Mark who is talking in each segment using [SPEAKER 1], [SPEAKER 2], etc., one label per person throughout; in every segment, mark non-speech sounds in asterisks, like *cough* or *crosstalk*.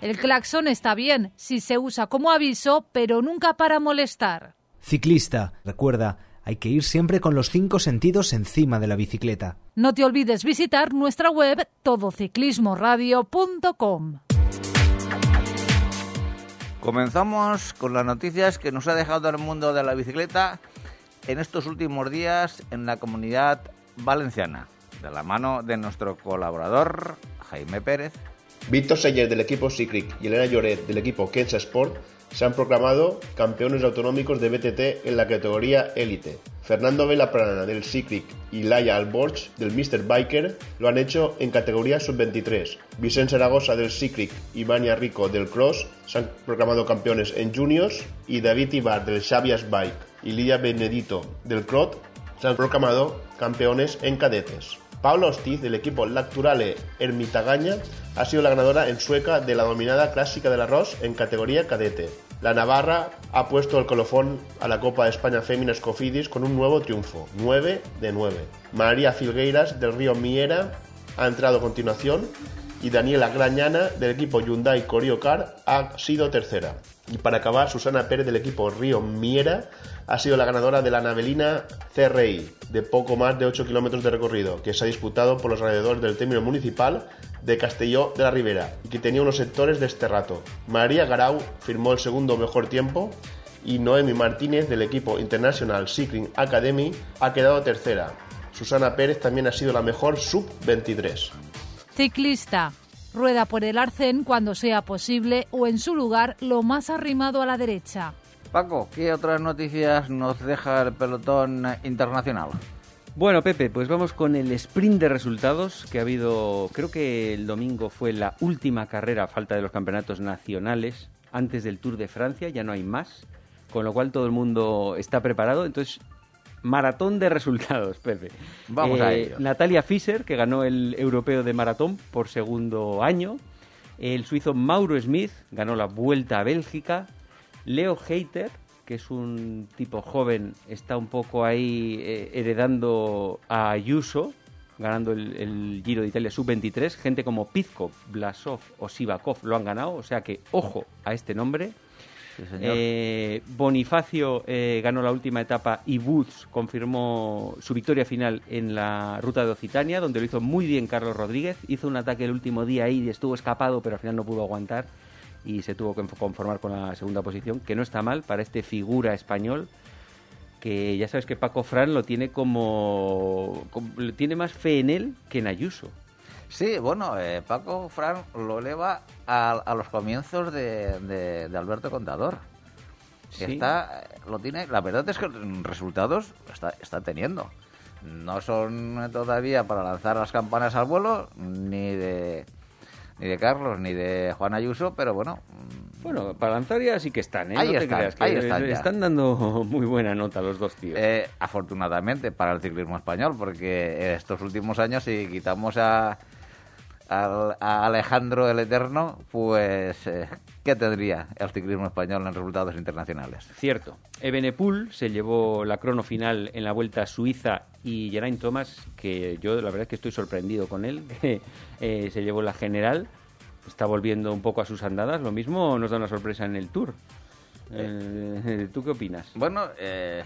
[SPEAKER 1] El claxon está bien si se usa como aviso, pero nunca para molestar.
[SPEAKER 2] Ciclista. Recuerda, hay que ir siempre con los cinco sentidos encima de la bicicleta.
[SPEAKER 1] No te olvides visitar nuestra web todociclismoradio.com.
[SPEAKER 3] Comenzamos con las noticias que nos ha dejado el mundo de la bicicleta en estos últimos días en la comunidad valenciana, de la mano de nuestro colaborador Jaime Pérez.
[SPEAKER 4] Víctor Seller del equipo Secret y Elena Lloret del equipo Kensa Sport se han proclamado campeones autonómicos de BTT en la categoría élite. Fernando Velaprana del Secret y Laia Alborch del Mr. Biker lo han hecho en categoría sub-23. Vicente Zaragoza del Secret y Vania Rico del Cross se han proclamado campeones en juniors y David Ibar del Xavias Bike y Lidia Benedito del Crot se han proclamado campeones en cadetes. Paula Ostiz del equipo Lacturale Ermitagaña ha sido la ganadora en sueca de la dominada clásica del arroz en categoría cadete. La Navarra ha puesto el colofón a la Copa de España Fémina Scofidis con un nuevo triunfo, 9 de 9. María Filgueiras del Río Miera ha entrado a continuación y Daniela Grañana del equipo Hyundai Car ha sido tercera. Y para acabar, Susana Pérez del equipo Río Miera ha sido la ganadora de la Navelina CRI de poco más de 8 kilómetros de recorrido, que se ha disputado por los alrededores del término municipal de Castelló de la Ribera y que tenía unos sectores de este rato. María Garau firmó el segundo mejor tiempo y Noemi Martínez del equipo International Cycling Academy ha quedado tercera. Susana Pérez también ha sido la mejor sub-23.
[SPEAKER 1] Ciclista. Rueda por el arcén cuando sea posible o en su lugar lo más arrimado a la derecha.
[SPEAKER 3] Paco, ¿qué otras noticias nos deja el pelotón internacional?
[SPEAKER 5] Bueno, Pepe, pues vamos con el sprint de resultados que ha habido, creo que el domingo fue la última carrera a falta de los campeonatos nacionales antes del Tour de Francia, ya no hay más, con lo cual todo el mundo está preparado. Entonces, maratón de resultados, *laughs* Pepe.
[SPEAKER 3] Vamos a ello.
[SPEAKER 5] Natalia Fischer, que ganó el europeo de maratón por segundo año. El suizo Mauro Smith ganó la Vuelta a Bélgica. Leo Heiter, que es un tipo joven, está un poco ahí eh, heredando a Ayuso, ganando el, el Giro de Italia sub-23. Gente como Pizkov, Blasov o Sivakov lo han ganado, o sea que ojo a este nombre. Eh, Bonifacio eh, ganó la última etapa y Woods confirmó su victoria final en la ruta de Occitania, donde lo hizo muy bien Carlos Rodríguez. Hizo un ataque el último día ahí y estuvo escapado, pero al final no pudo aguantar y se tuvo que conformar con la segunda posición, que no está mal para este figura español que ya sabes que Paco Fran lo tiene como, como- tiene más fe en él que en Ayuso.
[SPEAKER 3] Sí, bueno, eh, Paco Fran lo eleva a, a los comienzos de, de- de Alberto Contador.
[SPEAKER 5] Sí.
[SPEAKER 3] Está, lo tiene, la verdad es que resultados está, está teniendo. No son todavía para lanzar las campanas al vuelo, ni de, ni de Carlos, ni de Juan Ayuso, pero bueno, mm,
[SPEAKER 5] Bueno, para lanzar ya sí que están, ¿eh?
[SPEAKER 3] Ahí
[SPEAKER 5] no te
[SPEAKER 3] están,
[SPEAKER 5] creas, que
[SPEAKER 3] ahí están ya.
[SPEAKER 5] están dando *laughs* muy buena nota los dos tíos.
[SPEAKER 3] Eh, afortunadamente para el ciclismo español, porque estos últimos años, si quitamos a, a Alejandro el Eterno, pues eh, ¿qué tendría el ciclismo español en resultados internacionales?
[SPEAKER 5] Cierto. Ebenepul se llevó la crono final en la Vuelta a Suiza y Geraint Thomas, que yo la verdad es que estoy sorprendido con él, que *laughs* eh, se llevó la general, está volviendo un poco a sus andadas. Lo mismo nos da una sorpresa en el Tour. Eh, ¿Tú qué opinas?
[SPEAKER 3] Bueno, eh,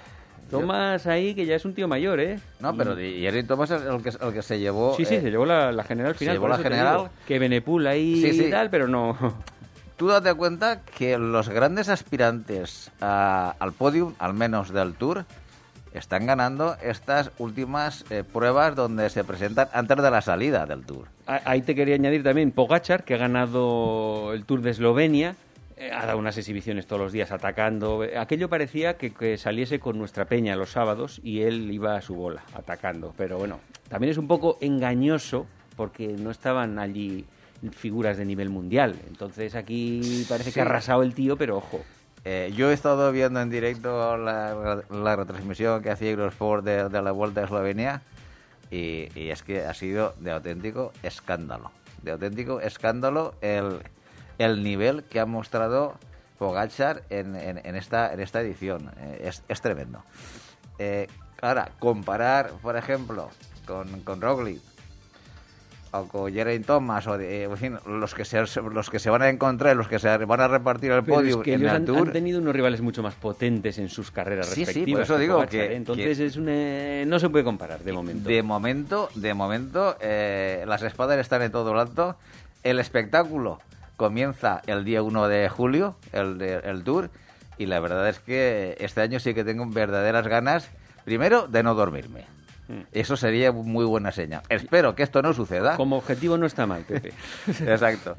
[SPEAKER 5] Thomas ahí, que ya es un tío mayor, ¿eh?
[SPEAKER 3] no, pero
[SPEAKER 5] Y-
[SPEAKER 3] Jerry Thomas es el que, el que se llevó.
[SPEAKER 5] Sí, sí,
[SPEAKER 3] eh,
[SPEAKER 5] se llevó la, la general
[SPEAKER 3] se
[SPEAKER 5] final.
[SPEAKER 3] llevó
[SPEAKER 5] por
[SPEAKER 3] la general.
[SPEAKER 5] digo, Que Benepul ahí
[SPEAKER 3] Sí, sí.
[SPEAKER 5] y tal, pero no. *laughs*
[SPEAKER 3] Tú date cuenta que los grandes aspirantes a- al podium, al menos del Tour, están ganando estas últimas eh, pruebas donde se presentan antes de la salida del Tour.
[SPEAKER 5] Ahí te quería añadir también Pogachar, que ha ganado el Tour de Eslovenia. Eh, ha dado unas exhibiciones todos los días atacando. Aquello parecía que, que, saliese con nuestra peña los sábados y él iba a su bola atacando. Pero bueno, también es un poco engañoso porque no estaban allí figuras de nivel mundial. Entonces aquí parece
[SPEAKER 3] Sí.
[SPEAKER 5] que ha arrasado el tío, pero ojo.
[SPEAKER 3] Eh, yo he estado viendo en directo la, la retransmisión que hacía Eurosport de, de la Vuelta a Eslovenia y, y es que ha sido de auténtico escándalo. De auténtico escándalo el, el nivel que ha mostrado Pogachar en, en- en esta, en esta edición. Eh, es, es tremendo. Eh, ahora, comparar, por ejemplo, con, con Roglic o con Geraint Thomas o de- en fin, los que se los que se van a encontrar los que se van a repartir el
[SPEAKER 5] Pero
[SPEAKER 3] podio
[SPEAKER 5] es que
[SPEAKER 3] en
[SPEAKER 5] ellos
[SPEAKER 3] el
[SPEAKER 5] han,
[SPEAKER 3] Tour
[SPEAKER 5] han tenido unos rivales mucho más potentes en sus carreras
[SPEAKER 3] Sí, sí, por
[SPEAKER 5] respectivas.
[SPEAKER 3] eso digo que-
[SPEAKER 5] ¿eh? Entonces
[SPEAKER 3] que-
[SPEAKER 5] es un, eh, no se puede comparar de momento.
[SPEAKER 3] De momento, de momento, eh, las espadas están en todo lo alto. El espectáculo comienza el día 1 de julio, el, el tour, y la verdad es que este año sí que tengo verdaderas ganas, primero, de no dormirme.
[SPEAKER 5] Mm.
[SPEAKER 3] Eso sería muy buena señal. Espero que esto no suceda.
[SPEAKER 5] Como objetivo no está mal, Pepe. *laughs*
[SPEAKER 3] Exacto.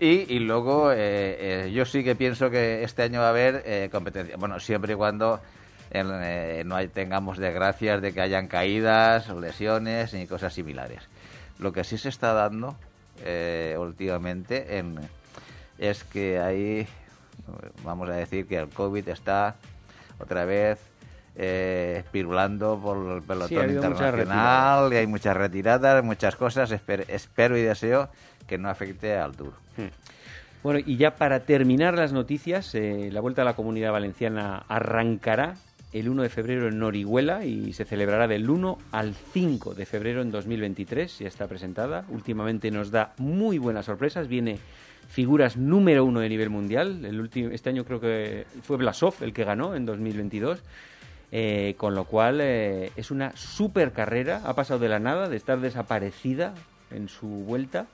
[SPEAKER 3] Y, y luego eh, eh, yo sí que pienso que este año va a haber eh, competencia. Bueno, siempre y cuando eh, no hay- tengamos desgracias de que hayan caídas, lesiones ni cosas similares. Lo que sí se está dando eh, últimamente en- es que hay, vamos a decir que el COVID está otra vez eh, pirulando por el pelotón internacional y hay muchas retiradas, muchas cosas. Esper- espero y deseo que no afecte al Tour.
[SPEAKER 5] Bueno, y ya para terminar las noticias, eh, la Vuelta a la Comunidad Valenciana arrancará el 1 de febrero en Orihuela y se celebrará del 1 al 5 de febrero en 2023. Ya está presentada. Últimamente nos da muy buenas sorpresas. Viene figuras número uno de nivel mundial. El último, este año creo que fue Blasov el que ganó en 2022. Eh, con lo cual eh, es una super carrera. Ha pasado de la nada, de estar desaparecida en su vuelta.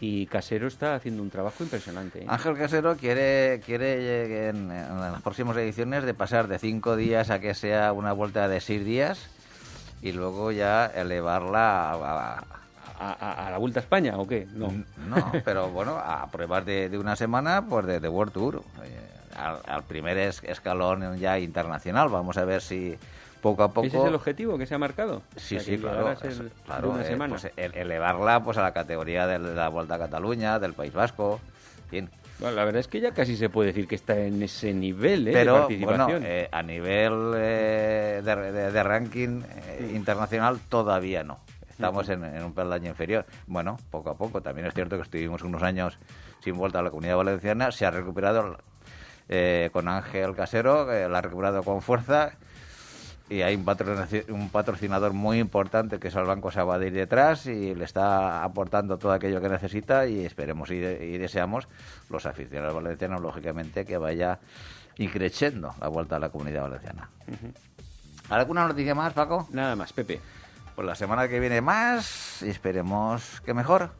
[SPEAKER 5] Y Casero está haciendo un trabajo impresionante. ¿eh?
[SPEAKER 3] Ángel Casero quiere, quiere eh, en, en las próximas ediciones de pasar de cinco días a que sea una vuelta de seis días y luego ya elevarla a, a-
[SPEAKER 5] ¿A, a- a la Vuelta a España o qué? No.
[SPEAKER 3] no, pero bueno, a pruebas de, de una semana, pues de, de World Tour. Eh, al, al primer es- escalón ya internacional. Vamos a ver si poco a poco...
[SPEAKER 5] ¿Ese es el objetivo que se ha marcado?
[SPEAKER 3] Sí,
[SPEAKER 5] O sea,
[SPEAKER 3] sí, claro. es-
[SPEAKER 5] de
[SPEAKER 3] claro,
[SPEAKER 5] una
[SPEAKER 3] eh,
[SPEAKER 5] semana.
[SPEAKER 3] pues, el- elevarla pues a la categoría de la Vuelta a Cataluña, del País Vasco, en fin.
[SPEAKER 5] Bueno, la verdad es que ya casi se puede decir que está en ese nivel ¿eh? de
[SPEAKER 3] Pero bueno,
[SPEAKER 5] participación.
[SPEAKER 3] eh, a nivel eh, de, de- de ranking eh, internacional todavía no. Estamos en, en un peldaño inferior. Bueno, poco a poco. También es cierto que estuvimos unos años sin vuelta a la comunidad valenciana. Se ha recuperado eh, con Ángel Casero, que la ha recuperado con fuerza. Y hay un, patrocin- un patrocinador muy importante que es el Banco Sabadell detrás y le está aportando todo aquello que necesita y esperemos y, y deseamos los aficionados valencianos, lógicamente, que vaya increciendo la vuelta a la comunidad valenciana. ¿Alguna noticia más, Paco?
[SPEAKER 5] Nada más, Pepe.
[SPEAKER 3] Pues la semana que viene más y esperemos que mejor.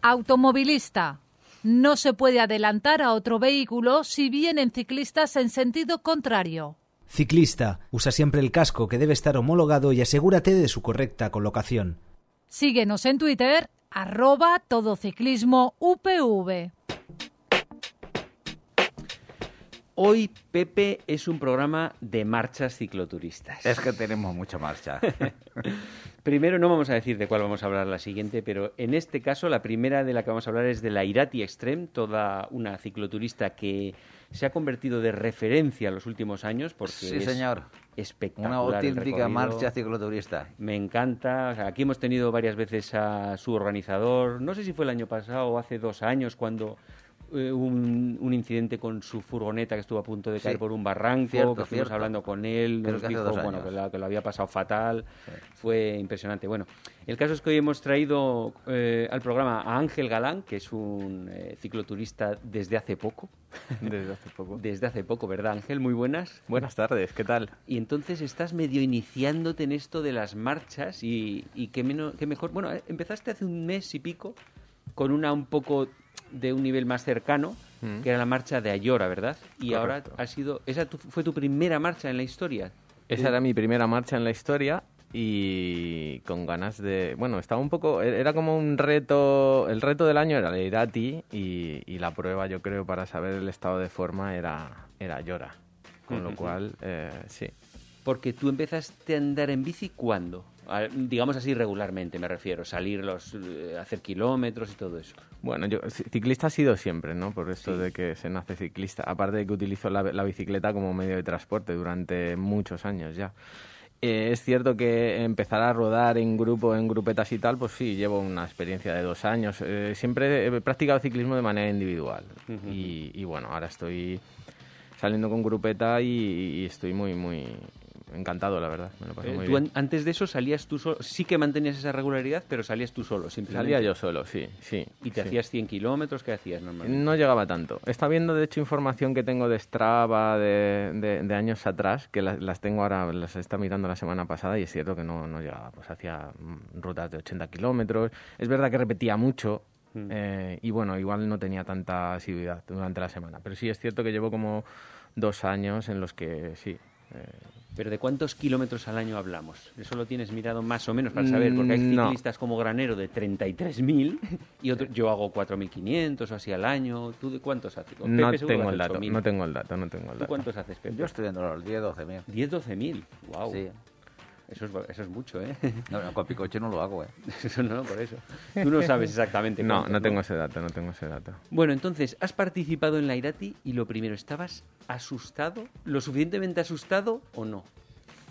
[SPEAKER 1] Automovilista. No se puede adelantar a otro vehículo si vienen ciclistas en sentido contrario.
[SPEAKER 2] Ciclista, usa siempre el casco que debe estar homologado y asegúrate de su correcta colocación.
[SPEAKER 1] Síguenos en Twitter, arroba todociclismo UPV.
[SPEAKER 5] Hoy, Pepe, es un programa de marchas cicloturistas.
[SPEAKER 3] Es que tenemos mucha marcha. *laughs*
[SPEAKER 5] Primero no vamos a decir de cuál vamos a hablar la siguiente, pero en este caso la primera de la que vamos a hablar es de la Irati Extreme, toda una cicloturista que se ha convertido de referencia en los últimos años porque
[SPEAKER 3] Sí,
[SPEAKER 5] es
[SPEAKER 3] señor.
[SPEAKER 5] espectacular.
[SPEAKER 3] Una auténtica marcha cicloturista.
[SPEAKER 5] Me encanta. O sea, aquí hemos tenido varias veces a su organizador. No sé si fue el año pasado o hace dos años cuando eh, un, un incidente con su furgoneta que estuvo a punto de caer
[SPEAKER 3] Sí.
[SPEAKER 5] por un barranco.
[SPEAKER 3] Cierto,
[SPEAKER 5] que estuvimos hablando con él. Nos dijo bueno, que, la- que lo había pasado fatal. Fue impresionante. Bueno, el caso es que hoy hemos traído eh, al programa a Ángel Galán, que es un eh, cicloturista desde hace poco. *laughs*
[SPEAKER 6] Desde hace poco. *laughs*
[SPEAKER 5] Desde hace poco, ¿verdad, Ángel? Muy buenas.
[SPEAKER 6] Buenas tardes, ¿qué tal?
[SPEAKER 5] Y entonces estás medio iniciándote en esto de las marchas y, y qué, menos, qué mejor. Bueno, empezaste hace un mes y pico con una un poco de un nivel más cercano,
[SPEAKER 6] Mm.
[SPEAKER 5] que era la marcha de Ayora, ¿verdad? Y ahora ha sido. ¿Esa tu- fue tu primera marcha en la historia?
[SPEAKER 6] Esa era mi primera marcha en la historia y con ganas de... Bueno, estaba un poco... Era como un reto... El reto del año era el Irati y, y la prueba, yo creo, para saber el estado de forma era, era Llora. Con lo cual, eh, sí.
[SPEAKER 5] Porque tú empezaste a andar en bici cuándo? Digamos así regularmente, me refiero. Salir, los, eh, hacer kilómetros y todo eso.
[SPEAKER 6] Bueno, yo ci- ciclista he sido siempre, ¿no? Por esto de que se nace ciclista. Aparte de que utilizo la, la bicicleta como medio de transporte durante muchos años ya. Eh, es cierto que empezar a rodar en grupo, en grupetas y tal, pues sí, llevo una experiencia de dos años. Eh, siempre he practicado ciclismo de manera individual. y, y bueno, ahora estoy saliendo con grupeta y, y estoy muy, muy encantado, la verdad. Me lo paso
[SPEAKER 5] Eh,
[SPEAKER 6] muy
[SPEAKER 5] tú
[SPEAKER 6] bien.
[SPEAKER 5] an- antes de eso salías tú solo. Sí que mantenías esa regularidad, pero salías tú solo, simplemente.
[SPEAKER 6] Salía yo solo, sí, sí.
[SPEAKER 5] ¿Y te
[SPEAKER 6] sí.
[SPEAKER 5] hacías 100 kilómetros? ¿Qué hacías normalmente?
[SPEAKER 6] No llegaba tanto. Está viendo, de hecho, información que tengo de Strava de, de- de años atrás, que las, las tengo ahora, las está mirando la semana pasada y es cierto que no, no llegaba. Pues hacía mm, rutas de 80 kilómetros. Es verdad que repetía mucho eh, y bueno, igual no tenía tanta asiduidad durante la semana. Pero sí es cierto que llevo como dos años en los que sí. eh,
[SPEAKER 5] ¿Pero de cuántos kilómetros al año hablamos? Eso lo tienes mirado más o menos para saber, porque hay
[SPEAKER 6] Mm, no.
[SPEAKER 5] ciclistas como Granero de 33.000 y otro, yo hago 4.500 o así al año. ¿Tú de cuántos haces? Con
[SPEAKER 6] no
[SPEAKER 5] Pepe seguro
[SPEAKER 6] tengo el dato,
[SPEAKER 5] 8.000.
[SPEAKER 6] no tengo el dato, no tengo el
[SPEAKER 5] ¿Tú
[SPEAKER 6] dato.
[SPEAKER 5] cuántos haces, Pepe?
[SPEAKER 3] Yo estoy dentro de los 10, 12 mil.
[SPEAKER 5] 10, 12.000. Wow.
[SPEAKER 3] Sí.
[SPEAKER 5] Eso es, eso es mucho, ¿eh? *laughs*
[SPEAKER 3] No, no, con picoche no lo hago, ¿eh? *laughs*
[SPEAKER 5] Eso no, por eso. Tú no sabes exactamente *laughs*
[SPEAKER 6] No, no tengo ese dato, no tengo ese dato.
[SPEAKER 5] Bueno, entonces, has participado en la Irati y lo primero, ¿estabas asustado? ¿Lo suficientemente asustado o no?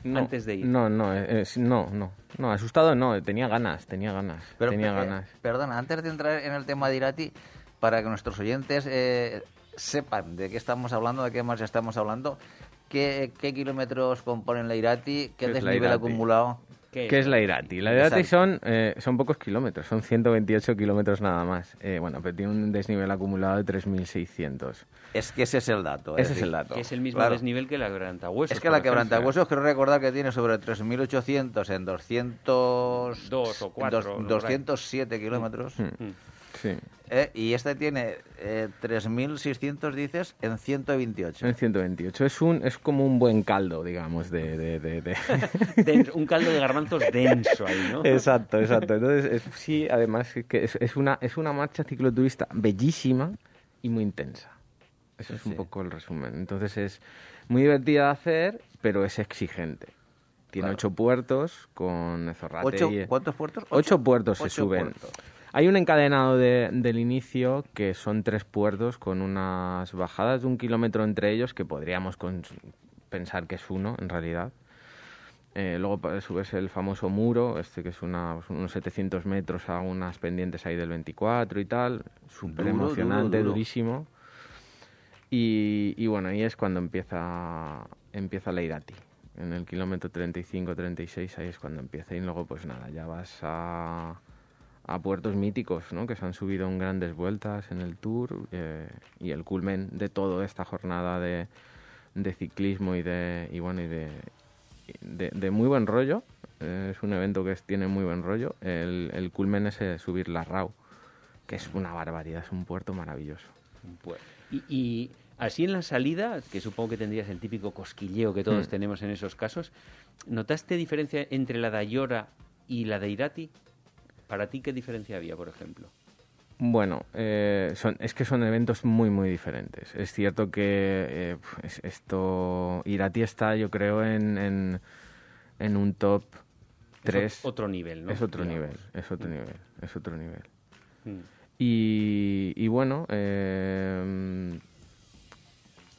[SPEAKER 6] No,
[SPEAKER 5] Antes de ir.
[SPEAKER 6] No, no, eh, es- no, no, no, asustado no, tenía ganas, tenía ganas,
[SPEAKER 3] Pero,
[SPEAKER 6] tenía
[SPEAKER 3] eh,
[SPEAKER 6] ganas.
[SPEAKER 3] Perdona, antes de entrar en el tema de Irati, para que nuestros oyentes eh, sepan de qué estamos hablando, de qué más estamos hablando, qué, qué kilómetros componen la Irati, qué
[SPEAKER 6] ¿Qué es la
[SPEAKER 3] desnivel acumulado.
[SPEAKER 5] ¿Qué,
[SPEAKER 6] ¿Qué es la Irati? La Irati son, eh, son pocos kilómetros, son 128 kilómetros nada más. Eh, bueno, pero tiene un desnivel acumulado de 3.600.
[SPEAKER 3] Es que ese es el dato.
[SPEAKER 6] Ese es
[SPEAKER 3] decir,
[SPEAKER 6] el dato.
[SPEAKER 5] Que es el mismo
[SPEAKER 3] Claro.
[SPEAKER 5] desnivel que la Quebrantahuesos.
[SPEAKER 3] Es que la quebrantahuesos creo recordar que tiene sobre 3.800 en 200...
[SPEAKER 5] Dos o cuatro,
[SPEAKER 3] dos-
[SPEAKER 5] no, por ahí.
[SPEAKER 3] 207 kilómetros.
[SPEAKER 5] Mm.
[SPEAKER 6] Sí,
[SPEAKER 3] Eh, y este tiene eh, 3.600, dices, en 128.
[SPEAKER 6] en 128. Es, un, es como un buen caldo, digamos, de... de, de- de- *laughs*
[SPEAKER 5] Denso, un caldo de garbanzos denso ahí, ¿no?
[SPEAKER 6] exacto, exacto. Entonces, es- sí, además, es que es, es una, es una marcha cicloturista bellísima y muy intensa. Eso es un poco el resumen. Entonces, es muy divertida de hacer, pero es exigente. Tiene
[SPEAKER 3] Claro.
[SPEAKER 6] ocho puertos con Zorrate
[SPEAKER 3] Ocho-
[SPEAKER 6] y-
[SPEAKER 3] ¿Cuántos puertos?
[SPEAKER 6] Ocho puertos se suben.
[SPEAKER 3] puertos.
[SPEAKER 6] Hay un encadenado de- del inicio que son tres puertos con unas bajadas de un kilómetro entre ellos que podríamos pensar que es uno en realidad. Eh, luego subes el famoso muro, este que es una- unos 700 metros a unas pendientes ahí del 24 y tal. Súper emocionante,
[SPEAKER 3] duro, duro.
[SPEAKER 6] durísimo. Y, y bueno, ahí es cuando empieza, empieza la Irati. En el kilómetro 35-36 ahí es cuando empieza. Y luego pues nada, ya vas a, a puertos míticos, ¿no? Que se han subido en grandes vueltas en el Tour. eh, y el culmen de toda esta jornada de, de ciclismo y de, y bueno, y de, de, de muy buen rollo. eh, es un evento que es- tiene muy buen rollo. El, el culmen es eh, subir la RAU, que es una barbaridad, es un puerto maravilloso.
[SPEAKER 5] Y, y así en la salida, que supongo que tendrías el típico cosquilleo que todos
[SPEAKER 6] Mm.
[SPEAKER 5] tenemos en esos casos, ¿notaste diferencia entre la de Ayora y la de Irati? ¿Para ti qué diferencia había, por ejemplo?
[SPEAKER 6] Bueno, eh, son, es que son eventos muy, muy diferentes. Es cierto que eh, es- esto, Irati está, yo creo, en, en, en un top
[SPEAKER 5] Es
[SPEAKER 6] 3.
[SPEAKER 5] ot- otro nivel, ¿no?
[SPEAKER 6] Es otro
[SPEAKER 5] Digamos.
[SPEAKER 6] nivel, es otro nivel, es otro nivel.
[SPEAKER 5] Mm.
[SPEAKER 6] Y, y bueno, eh,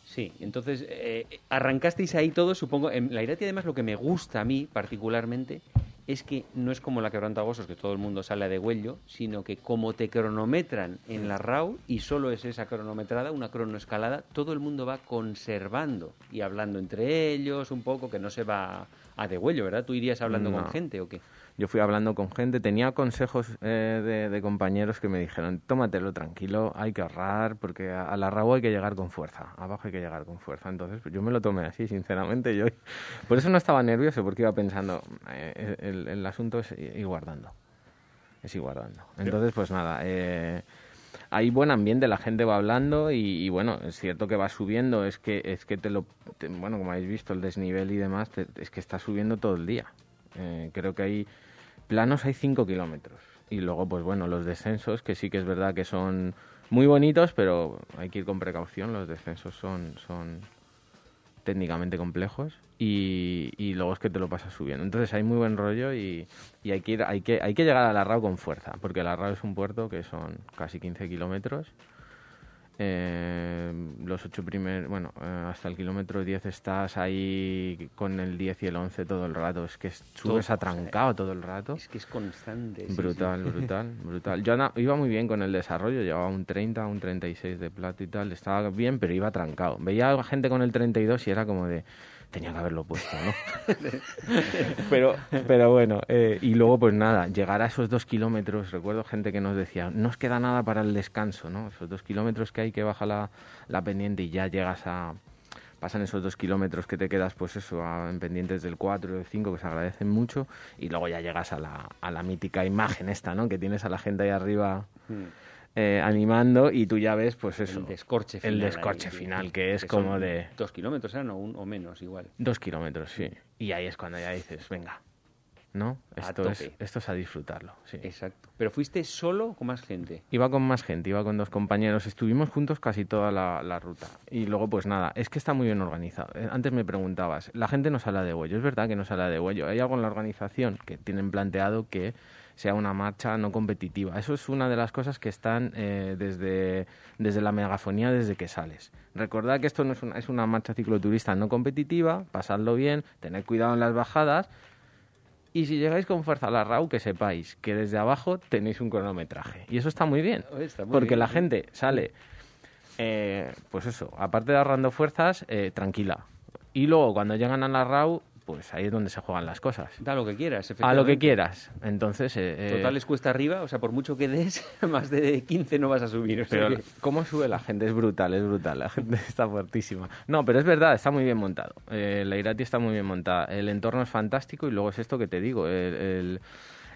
[SPEAKER 5] Sí, entonces eh, arrancasteis ahí todo, supongo. En la Irati, además, lo que me gusta a mí particularmente es que no es como la quebrantagosos, que todo el mundo sale de huello, sino que como te cronometran en la RAW y solo es esa cronometrada, una cronoescalada, todo el mundo va conservando y hablando entre ellos un poco, que no se va a de huello, ¿verdad? ¿Tú irías hablando
[SPEAKER 6] No.
[SPEAKER 5] con gente o qué?
[SPEAKER 6] Yo fui hablando con gente, tenía consejos eh, de, de compañeros que me dijeron, tómatelo tranquilo, hay que ahorrar, porque a, a la hay que llegar con fuerza, abajo hay que llegar con fuerza. Entonces pues, yo me lo tomé así, sinceramente. yo *laughs* Por eso no estaba nervioso, porque iba pensando, eh, el, el asunto es ir guardando. Es ir guardando. Entonces, pues nada, eh, hay buen ambiente, la gente va hablando y, y bueno, es cierto que va subiendo, es que es que te lo, te- bueno, como habéis visto el desnivel y demás, te- es que está subiendo todo el día. Eh, creo que hay planos hay 5 kilómetros y luego pues bueno los descensos que sí que es verdad que son muy bonitos, pero hay que ir con precaución, los descensos son son técnicamente complejos y, y luego es que te lo pasas subiendo. Entonces hay muy buen rollo y, y hay, que hay, que, hay que llegar a la RAU con fuerza, porque la RAU es un puerto que son casi 15 kilómetros. Eh, los ocho primeros, bueno, eh, hasta el kilómetro 10 estás ahí con el 10 y el 11 todo el rato. Es que subes
[SPEAKER 5] Todo,
[SPEAKER 6] atrancado todo el rato.
[SPEAKER 5] Es que es constante. sí,
[SPEAKER 6] Brutal, brutal, brutal. Yo iba muy bien con el desarrollo, llevaba un 30, un 36 de plato y tal, estaba bien, pero iba trancado. Veía a gente con el 32 y era como de, tenía que haberlo puesto, ¿no? *laughs* pero, pero bueno, eh, y luego pues nada, llegar a esos dos kilómetros, recuerdo gente que nos decía, no os queda nada para el descanso, ¿no? Esos dos kilómetros que hay que baja la, la pendiente y ya llegas a... Pasan esos dos kilómetros que te quedas, pues eso, a- en pendientes del 4 o del 5, que se agradecen mucho, y luego ya llegas a la, a la mítica imagen esta, ¿no? Que tienes a la gente ahí arriba eh, animando y tú ya ves, pues eso,
[SPEAKER 5] El descorche
[SPEAKER 6] el
[SPEAKER 5] final.
[SPEAKER 6] descorche
[SPEAKER 5] ahí,
[SPEAKER 6] final, que es como de
[SPEAKER 5] Dos kilómetros eran o, un- o menos, igual.
[SPEAKER 6] dos kilómetros, sí. Y ahí es cuando ya dices, venga, ¿no?
[SPEAKER 5] A
[SPEAKER 6] Esto es, esto es a disfrutarlo, sí.
[SPEAKER 5] Exacto. Pero fuiste solo o con más gente.
[SPEAKER 6] Iba con más gente, iba con dos compañeros, estuvimos juntos casi toda la, la ruta. Y luego, pues nada, es que está muy bien organizado. Eh, Antes me preguntabas, la gente no sale de huello, es verdad que no sale de huello. Hay algo en la organización que tienen planteado que sea una marcha no competitiva. Eso es una de las cosas que están eh, desde, desde la megafonía, desde que sales. Recordad que esto no es una, es una marcha cicloturista no competitiva, pasadlo bien, tened cuidado en las bajadas y si llegáis con fuerza a la RAU, que sepáis que desde abajo tenéis un cronometraje. Y eso está muy bien.
[SPEAKER 5] Oye, está muy
[SPEAKER 6] porque
[SPEAKER 5] bien,
[SPEAKER 6] la
[SPEAKER 5] sí.
[SPEAKER 6] gente sale, eh, pues eso, aparte de ahorrando fuerzas, eh, tranquila. Y luego cuando llegan a la RAU, pues ahí es donde se juegan las cosas.
[SPEAKER 5] Da lo que quieras,
[SPEAKER 6] A lo que
[SPEAKER 5] efectivamente.
[SPEAKER 6] quieras. Entonces, eh, eh,
[SPEAKER 5] Total es cuesta arriba, o sea, por mucho que des, *laughs* más de 15 no vas a subir. o sea
[SPEAKER 6] Pero
[SPEAKER 5] que-
[SPEAKER 6] cómo sube la gente es brutal, es brutal. La gente *laughs* está fuertísima. No, pero es verdad, está muy bien montado. Eh, la Irati está muy bien montada. El entorno es fantástico y luego es esto que te digo. el- el-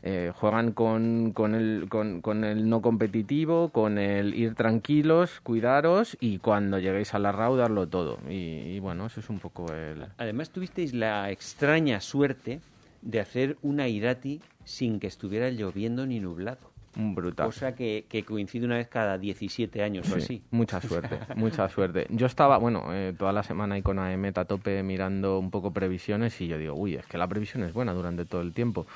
[SPEAKER 6] eh, juegan con, con, el, con, con el no competitivo, con el ir tranquilos, cuidaros y cuando lleguéis a la RAU darlo todo. Y, y bueno, eso es un poco el...
[SPEAKER 5] Además tuvisteis la extraña suerte de hacer una Irati sin que estuviera lloviendo ni nublado.
[SPEAKER 6] Un brutal.
[SPEAKER 5] Cosa que, que coincide una vez cada 17 años o
[SPEAKER 6] Sí,
[SPEAKER 5] así.
[SPEAKER 6] Mucha suerte, mucha *laughs* suerte. Yo estaba, bueno, eh, toda la semana ahí con AEMET a tope mirando un poco previsiones y yo digo, uy, es que la previsión es buena durante todo el tiempo.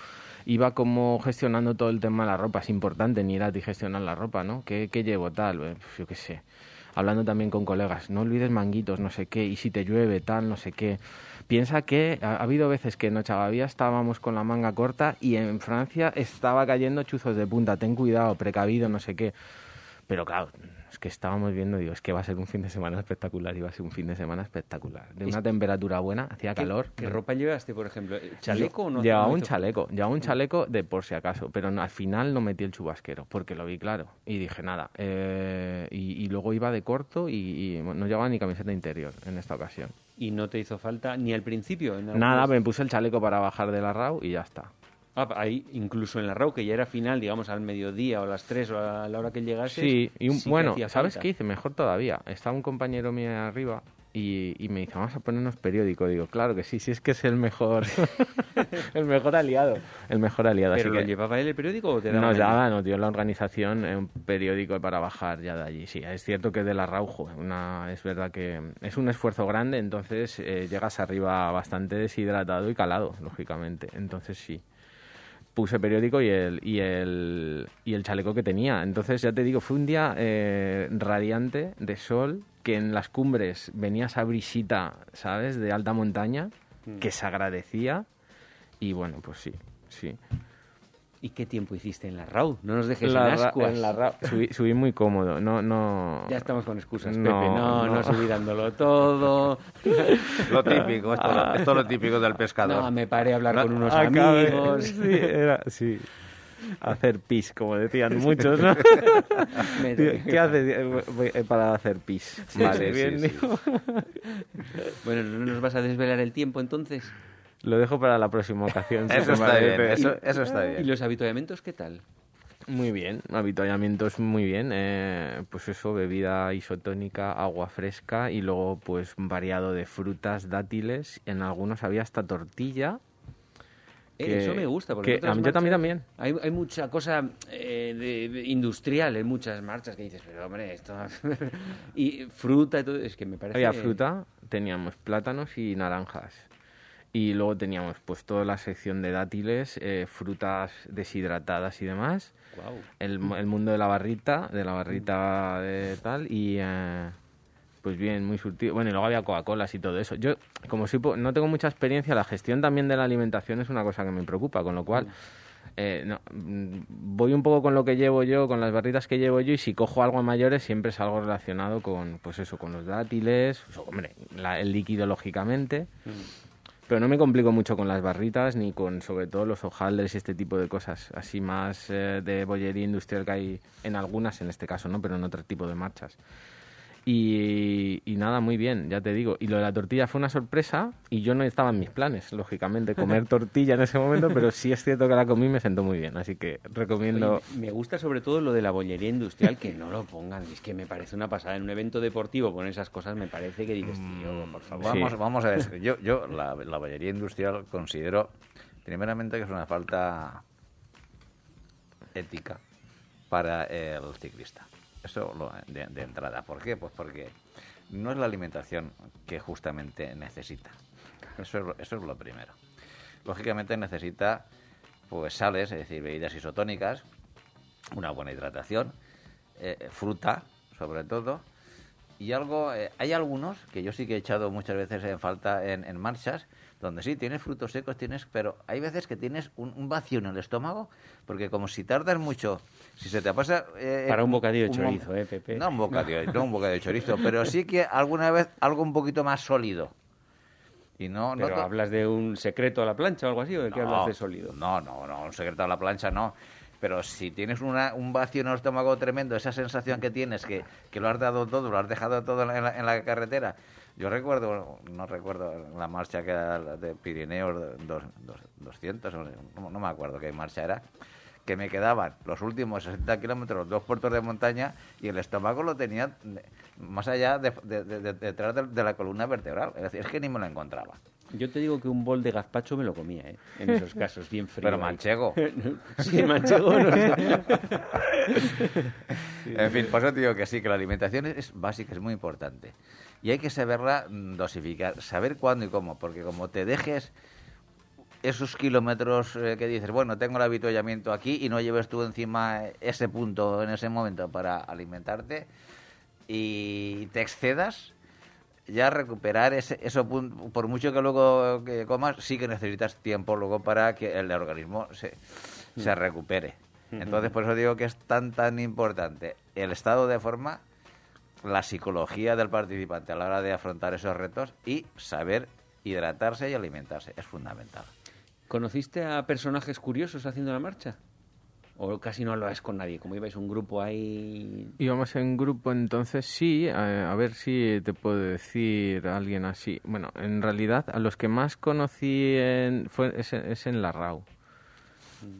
[SPEAKER 6] Iba como gestionando todo el tema de la ropa, es importante en Irati gestionar la ropa, ¿no? ¿Qué, qué llevo tal? Eh, yo qué sé. Hablando también con colegas, no olvides manguitos, no sé qué, y si te llueve, tal, no sé qué. Piensa que ha, ha habido veces que en Ochagavía estábamos con la manga corta y en Francia estaba cayendo chuzos de punta, ten cuidado, precavido, no sé qué. Pero claro, es que estábamos viendo, digo, es que va a ser un fin de semana espectacular, iba a ser un fin de semana espectacular. De una temperatura buena, hacía
[SPEAKER 5] ¿Qué-
[SPEAKER 6] calor.
[SPEAKER 5] ¿Qué ropa llevaste, por ejemplo? ¿Chaleco o no?
[SPEAKER 6] Llevaba un chaleco, llevaba un chaleco de por si acaso, pero no- al final no metí el chubasquero, porque lo vi claro. Y dije, nada. eh, y, y luego iba de corto y, y no llevaba ni camiseta interior en esta ocasión.
[SPEAKER 5] ¿Y no te hizo falta ni al principio? en
[SPEAKER 6] Nada, me puse el chaleco para bajar de la RAU y ya está.
[SPEAKER 5] Ah, ahí, incluso en la RAU, que ya era final, digamos, al mediodía o a las 3 o a la hora que llegase.
[SPEAKER 6] Sí, y un- bueno, ¿sabes
[SPEAKER 5] falta.
[SPEAKER 6] qué hice? Mejor todavía. Estaba un compañero mío arriba y, y me dice, vamos a ponernos periódico. Digo, claro que sí, sí es que es el mejor, *laughs* el mejor aliado. El mejor aliado.
[SPEAKER 5] ¿Pero
[SPEAKER 6] así
[SPEAKER 5] lo
[SPEAKER 6] que
[SPEAKER 5] llevaba él el periódico o te daban
[SPEAKER 6] nos daba, nos dio la organización eh, un periódico para bajar ya de allí. Sí, es cierto que de la Raujo, una, es verdad que es un esfuerzo grande, entonces eh, llegas arriba bastante deshidratado y calado, lógicamente. Entonces sí puse periódico y el, y el, y el chaleco que tenía. Entonces, ya te digo, fue un día eh, radiante de sol, que en las cumbres venía esa brisita, ¿sabes?, de alta montaña, que se agradecía. Y bueno, pues sí, sí.
[SPEAKER 5] ¿Y qué tiempo hiciste en la RAU? No nos dejes
[SPEAKER 6] La
[SPEAKER 5] en ascuas.
[SPEAKER 6] en la ra- *laughs* subí, subí muy cómodo, no, no...
[SPEAKER 5] Ya estamos con excusas,
[SPEAKER 6] No,
[SPEAKER 5] Pepe. No, no,
[SPEAKER 6] no.
[SPEAKER 5] subí dándolo todo. *laughs*
[SPEAKER 3] Lo típico, esto, lo- esto es lo típico del pescador.
[SPEAKER 5] No, me paré a hablar
[SPEAKER 3] No,
[SPEAKER 5] con unos
[SPEAKER 6] Acabé-
[SPEAKER 5] amigos.
[SPEAKER 6] Sí, era, sí. Hacer pis, como decían muchos, ¿no? *laughs* ¿Qué haces voy- para hacer pis? Vale,
[SPEAKER 3] sí,
[SPEAKER 6] bien,
[SPEAKER 3] sí.
[SPEAKER 5] Bueno, ¿no nos vas a desvelar el tiempo entonces?
[SPEAKER 6] Lo dejo para la próxima ocasión. si
[SPEAKER 3] Eso está bien, eso,
[SPEAKER 5] Y-
[SPEAKER 3] eso está
[SPEAKER 5] ¿Y
[SPEAKER 3] bien.
[SPEAKER 5] los habituallamientos qué tal?
[SPEAKER 6] Muy bien, avituallamientos muy bien. Eh, pues eso, bebida isotónica, agua fresca y luego pues variado de frutas, dátiles. En algunos había hasta tortilla.
[SPEAKER 5] Eh,
[SPEAKER 6] que-
[SPEAKER 5] Eso me gusta. Porque
[SPEAKER 6] a mí- yo también.
[SPEAKER 5] Hay, hay mucha cosa eh, de- de industrial en muchas marchas que dices, pero hombre, esto... *laughs* y fruta y todo, es que me parece...
[SPEAKER 6] Había fruta, teníamos plátanos y naranjas. Y luego teníamos pues toda la sección de dátiles, eh, frutas deshidratadas y demás.
[SPEAKER 5] Guau.
[SPEAKER 6] El, el mundo de la barrita, de la barrita de tal y eh, pues bien, muy surtido. Bueno, y luego había Coca-Colas y todo eso. Yo, como soy po- no tengo mucha experiencia, la gestión también de la alimentación es una cosa que me preocupa, con lo cual eh, no, mm, voy un poco con lo que llevo yo, con las barritas que llevo yo y si cojo algo a mayores siempre es algo relacionado con, pues eso, con los dátiles, o, hombre, la- el líquido lógicamente. Pero no me complico mucho con las barritas ni con, sobre todo, los hojaldres y este tipo de cosas, así más eh, de bollería industrial que hay en algunas, en este caso, ¿no? Pero en otro tipo de marchas. Y, y nada, muy bien, ya te digo. Y lo de la tortilla fue una sorpresa y yo no estaba en mis planes, lógicamente, comer *laughs* tortilla en ese momento, pero sí es cierto que la comí y me sentó muy bien. Así que recomiendo...
[SPEAKER 5] Oye, me gusta sobre todo lo de la bollería industrial, que no lo pongan. Es que me parece una pasada. En un evento deportivo con esas cosas me parece que dices, tío, por favor.
[SPEAKER 3] Vamos,
[SPEAKER 6] Sí.
[SPEAKER 3] vamos a ver. *laughs* Yo, yo la, la bollería industrial considero, primeramente, que es una falta ética para el ciclista. Eso lo- de, entrada. ¿Por qué? Pues porque no es la alimentación que justamente necesita. Eso es, lo- eso es lo primero. Lógicamente necesita pues sales, es decir, bebidas isotónicas, una buena hidratación, eh, fruta, sobre todo, y algo, eh, hay algunos que yo sí que he echado muchas veces en falta en, en marchas, donde sí tienes frutos secos, tienes, pero hay veces que tienes un, un vacío en el estómago, porque como si tardas mucho, si se te pasa... eh,
[SPEAKER 5] Para un bocadillo de chorizo, ¿eh, Pepe?
[SPEAKER 3] No un bocadillo, no un bocadillo de chorizo, pero sí que alguna vez algo un poquito más sólido. Y no, no
[SPEAKER 5] Pero
[SPEAKER 3] to-
[SPEAKER 5] hablas de un secreto a la plancha o algo así, o de qué hablas de sólido.
[SPEAKER 3] no, no, no, un secreto a la plancha no. Pero si tienes una, un vacío en el estómago tremendo, esa sensación que tienes, que, que lo has dado todo, lo has dejado todo en la, en la carretera. Yo recuerdo, no recuerdo la marcha que era de Pirineos dos- dos- 200, no, no me acuerdo qué marcha era, que me quedaban los últimos 60 kilómetros, dos puertos de montaña, y el estómago lo tenía más allá, de- de- de- de- detrás de, de la columna vertebral. Es decir, es que ni me lo encontraba.
[SPEAKER 5] Yo te digo que un bol de gazpacho me lo comía, ¿eh? En esos *laughs* casos, bien frío.
[SPEAKER 3] Pero
[SPEAKER 5] ahí.
[SPEAKER 3] manchego. *laughs*
[SPEAKER 5] sí, manchego. no sé. *laughs*
[SPEAKER 3] En fin, por eso te digo que sí, que la alimentación es básica, es muy importante. Y hay que saberla mm, dosificar, saber cuándo y cómo, porque como te dejes esos kilómetros eh, que dices, bueno, tengo el avituallamiento aquí y no lleves tú encima ese punto en ese momento para alimentarte y te excedas, ya recuperar ese, eso por mucho que luego que comas, sí que necesitas tiempo luego para que el organismo se, se recupere. Entonces, por eso digo que es tan, tan importante el estado de forma, la psicología del participante a la hora de afrontar esos retos y saber hidratarse y alimentarse. Es fundamental.
[SPEAKER 5] ¿Conociste a personajes curiosos haciendo la marcha? ¿O casi no habláis con nadie? Como ibais un grupo ahí...
[SPEAKER 6] Íbamos en grupo, entonces sí, a, a ver si te puedo decir a alguien así. Bueno, en realidad a los que más conocí en, fue, es, es en la RAU,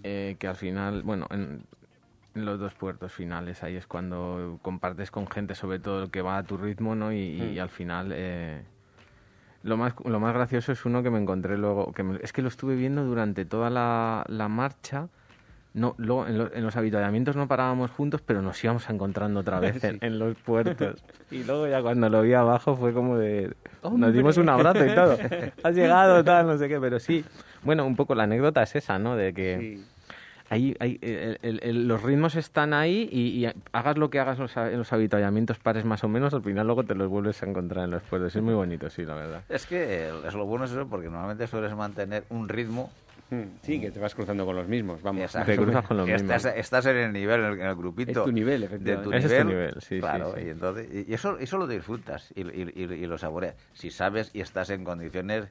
[SPEAKER 6] Eh, que al final, bueno, en, en los dos puertos finales, ahí es cuando compartes con gente sobre todo el que va a tu ritmo, ¿no? Y, y al final... eh, lo más, lo más gracioso es uno que me encontré luego, que me- es que lo estuve viendo durante toda la, la marcha. No, luego en, lo- en los avituallamientos no parábamos juntos, pero nos íbamos encontrando otra *laughs* vez en, en los puertos. *laughs* Y luego ya cuando lo vi abajo fue como de... Nos dimos un abrazo y todo. *laughs* Has llegado, tal, no sé qué, pero sí. Bueno, un poco la anécdota es esa, ¿no? De que ahí, ahí, el- el- el- los ritmos están ahí y, y hagas lo que hagas los, en los avituallamientos pares más o menos, al final luego te los vuelves a encontrar en los puertos. Es muy bonito, sí, la verdad.
[SPEAKER 3] Es que es lo bueno es eso, porque normalmente sueles mantener un ritmo.
[SPEAKER 5] Sí, que te vas cruzando con los mismos, vamos.
[SPEAKER 3] Exacto.
[SPEAKER 6] Te cruzas con los
[SPEAKER 3] que
[SPEAKER 6] mismos.
[SPEAKER 3] estás, estás en el nivel, en el, grupito.
[SPEAKER 5] Es tu nivel,
[SPEAKER 3] de tu
[SPEAKER 5] efectivamente.
[SPEAKER 6] Ese es
[SPEAKER 3] nivel.
[SPEAKER 6] tu nivel, sí, sí,
[SPEAKER 3] claro,
[SPEAKER 6] sí.
[SPEAKER 3] y entonces y y eso, eso lo disfrutas y, y- y- y lo saboreas. Si sabes y estás en condiciones,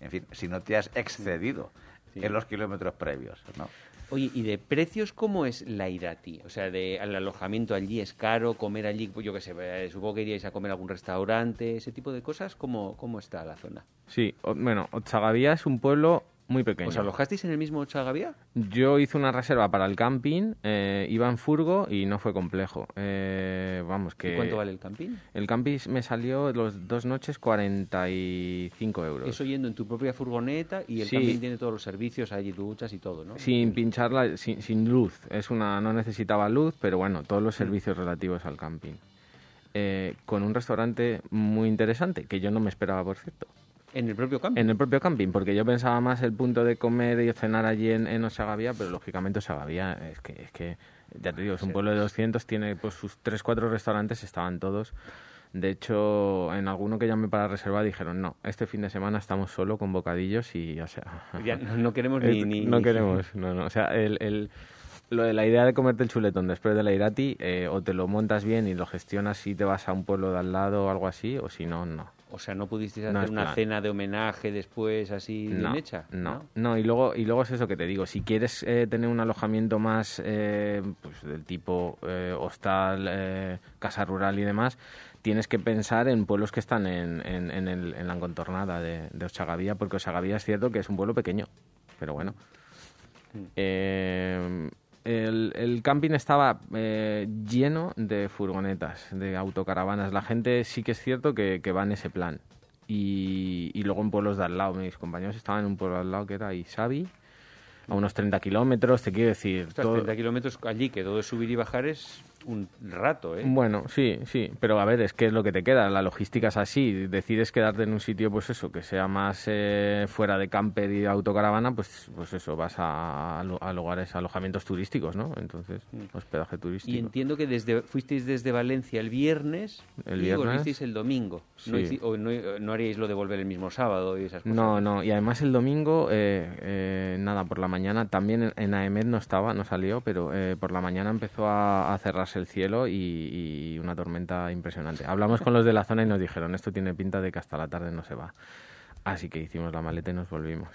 [SPEAKER 3] en fin, si no te has excedido en los kilómetros previos, ¿no?
[SPEAKER 5] Oye, ¿y de precios cómo es la Irati? O sea, de, el alojamiento allí es caro, comer allí, pues yo qué sé, eh, supongo que iríais a comer a algún restaurante, ese tipo de cosas, ¿cómo, cómo está la zona?
[SPEAKER 6] Sí, o- bueno, Otsagavía es un pueblo muy pequeño.
[SPEAKER 5] ¿Os alojasteis en el mismo Chagavía?
[SPEAKER 6] Yo hice una reserva para el camping, eh, iba en furgo y no fue complejo. Eh, vamos, que...
[SPEAKER 5] ¿Y cuánto vale el camping?
[SPEAKER 6] El camping me salió los dos noches 45 euros.
[SPEAKER 5] Eso yendo en tu propia furgoneta y el
[SPEAKER 6] Sí.
[SPEAKER 5] camping tiene todos los servicios, allí duchas y todo, ¿no?
[SPEAKER 6] Sin pincharla, sin, sin luz. Es una, no necesitaba luz, pero bueno, todos
[SPEAKER 5] Mm.
[SPEAKER 6] los servicios relativos al camping. Eh, con un restaurante muy interesante, que yo no me esperaba, por cierto.
[SPEAKER 5] En el propio camping.
[SPEAKER 6] En el propio camping, porque yo pensaba más el punto de comer y cenar allí en, en Osagavía, pero lógicamente Osagavía es que, es que, ya te digo, es un pueblo de 200, tiene pues sus 3, 4 restaurantes, estaban todos. De hecho, en alguno que llamé para reservar dijeron, no, este fin de semana estamos solo con bocadillos y, o sea...
[SPEAKER 5] Ya no, no queremos *laughs* ni, ni-
[SPEAKER 6] No queremos, no, no. O sea, el, el- lo de la idea de comerte el chuletón después de la Irati, eh, o te lo montas bien y lo gestionas y te vas a un pueblo de al lado o algo así, o si no, no.
[SPEAKER 5] O sea, ¿no pudisteis hacer una
[SPEAKER 6] plan.
[SPEAKER 5] cena de homenaje después así bien
[SPEAKER 6] No,
[SPEAKER 5] hecha?
[SPEAKER 6] no, no, y luego y luego es eso que te digo. Si quieres eh, tener un alojamiento más eh, pues del tipo eh, hostal, eh, casa rural y demás, tienes que pensar en pueblos que están en, en, en el- en la contornada de, de Ochagavía, porque Ochagavía es cierto que es un pueblo pequeño, pero bueno.
[SPEAKER 5] Mm.
[SPEAKER 6] Eh, el, el camping estaba eh, lleno de furgonetas, de autocaravanas. La gente sí que es cierto que, que va en ese plan. Y, y luego en pueblos de al lado. Mis compañeros estaban en un pueblo al lado que era Isabi, a unos 30 kilómetros, te quiero decir.
[SPEAKER 5] Ostras,
[SPEAKER 6] todo-
[SPEAKER 5] 30 kilómetros allí, que todo subir y bajar es un rato, ¿eh?
[SPEAKER 6] Bueno, sí, sí, pero a ver, es que es lo que te queda, la logística es así, decides quedarte en un sitio, pues eso, que sea más eh, fuera de camper y de autocaravana, pues, pues eso, vas a, a lu- a lugares, a alojamientos turísticos, ¿no? Entonces, hospedaje turístico.
[SPEAKER 5] Y entiendo que desde fuisteis desde Valencia el viernes
[SPEAKER 6] El
[SPEAKER 5] y
[SPEAKER 6] viernes.
[SPEAKER 5] volvisteis el domingo. No,
[SPEAKER 6] Sí.
[SPEAKER 5] hici- o no, no haríais lo de volver el mismo sábado y esas cosas.
[SPEAKER 6] No, no, y además el domingo, eh, eh, nada, por la mañana, también en, en AEMED no estaba, no salió, pero eh, por la mañana empezó a, a cerrarse el cielo y, una tormenta impresionante. Hablamos con los de la zona y nos dijeron, esto tiene pinta de que hasta la tarde no se va. Así que hicimos la maleta y nos volvimos.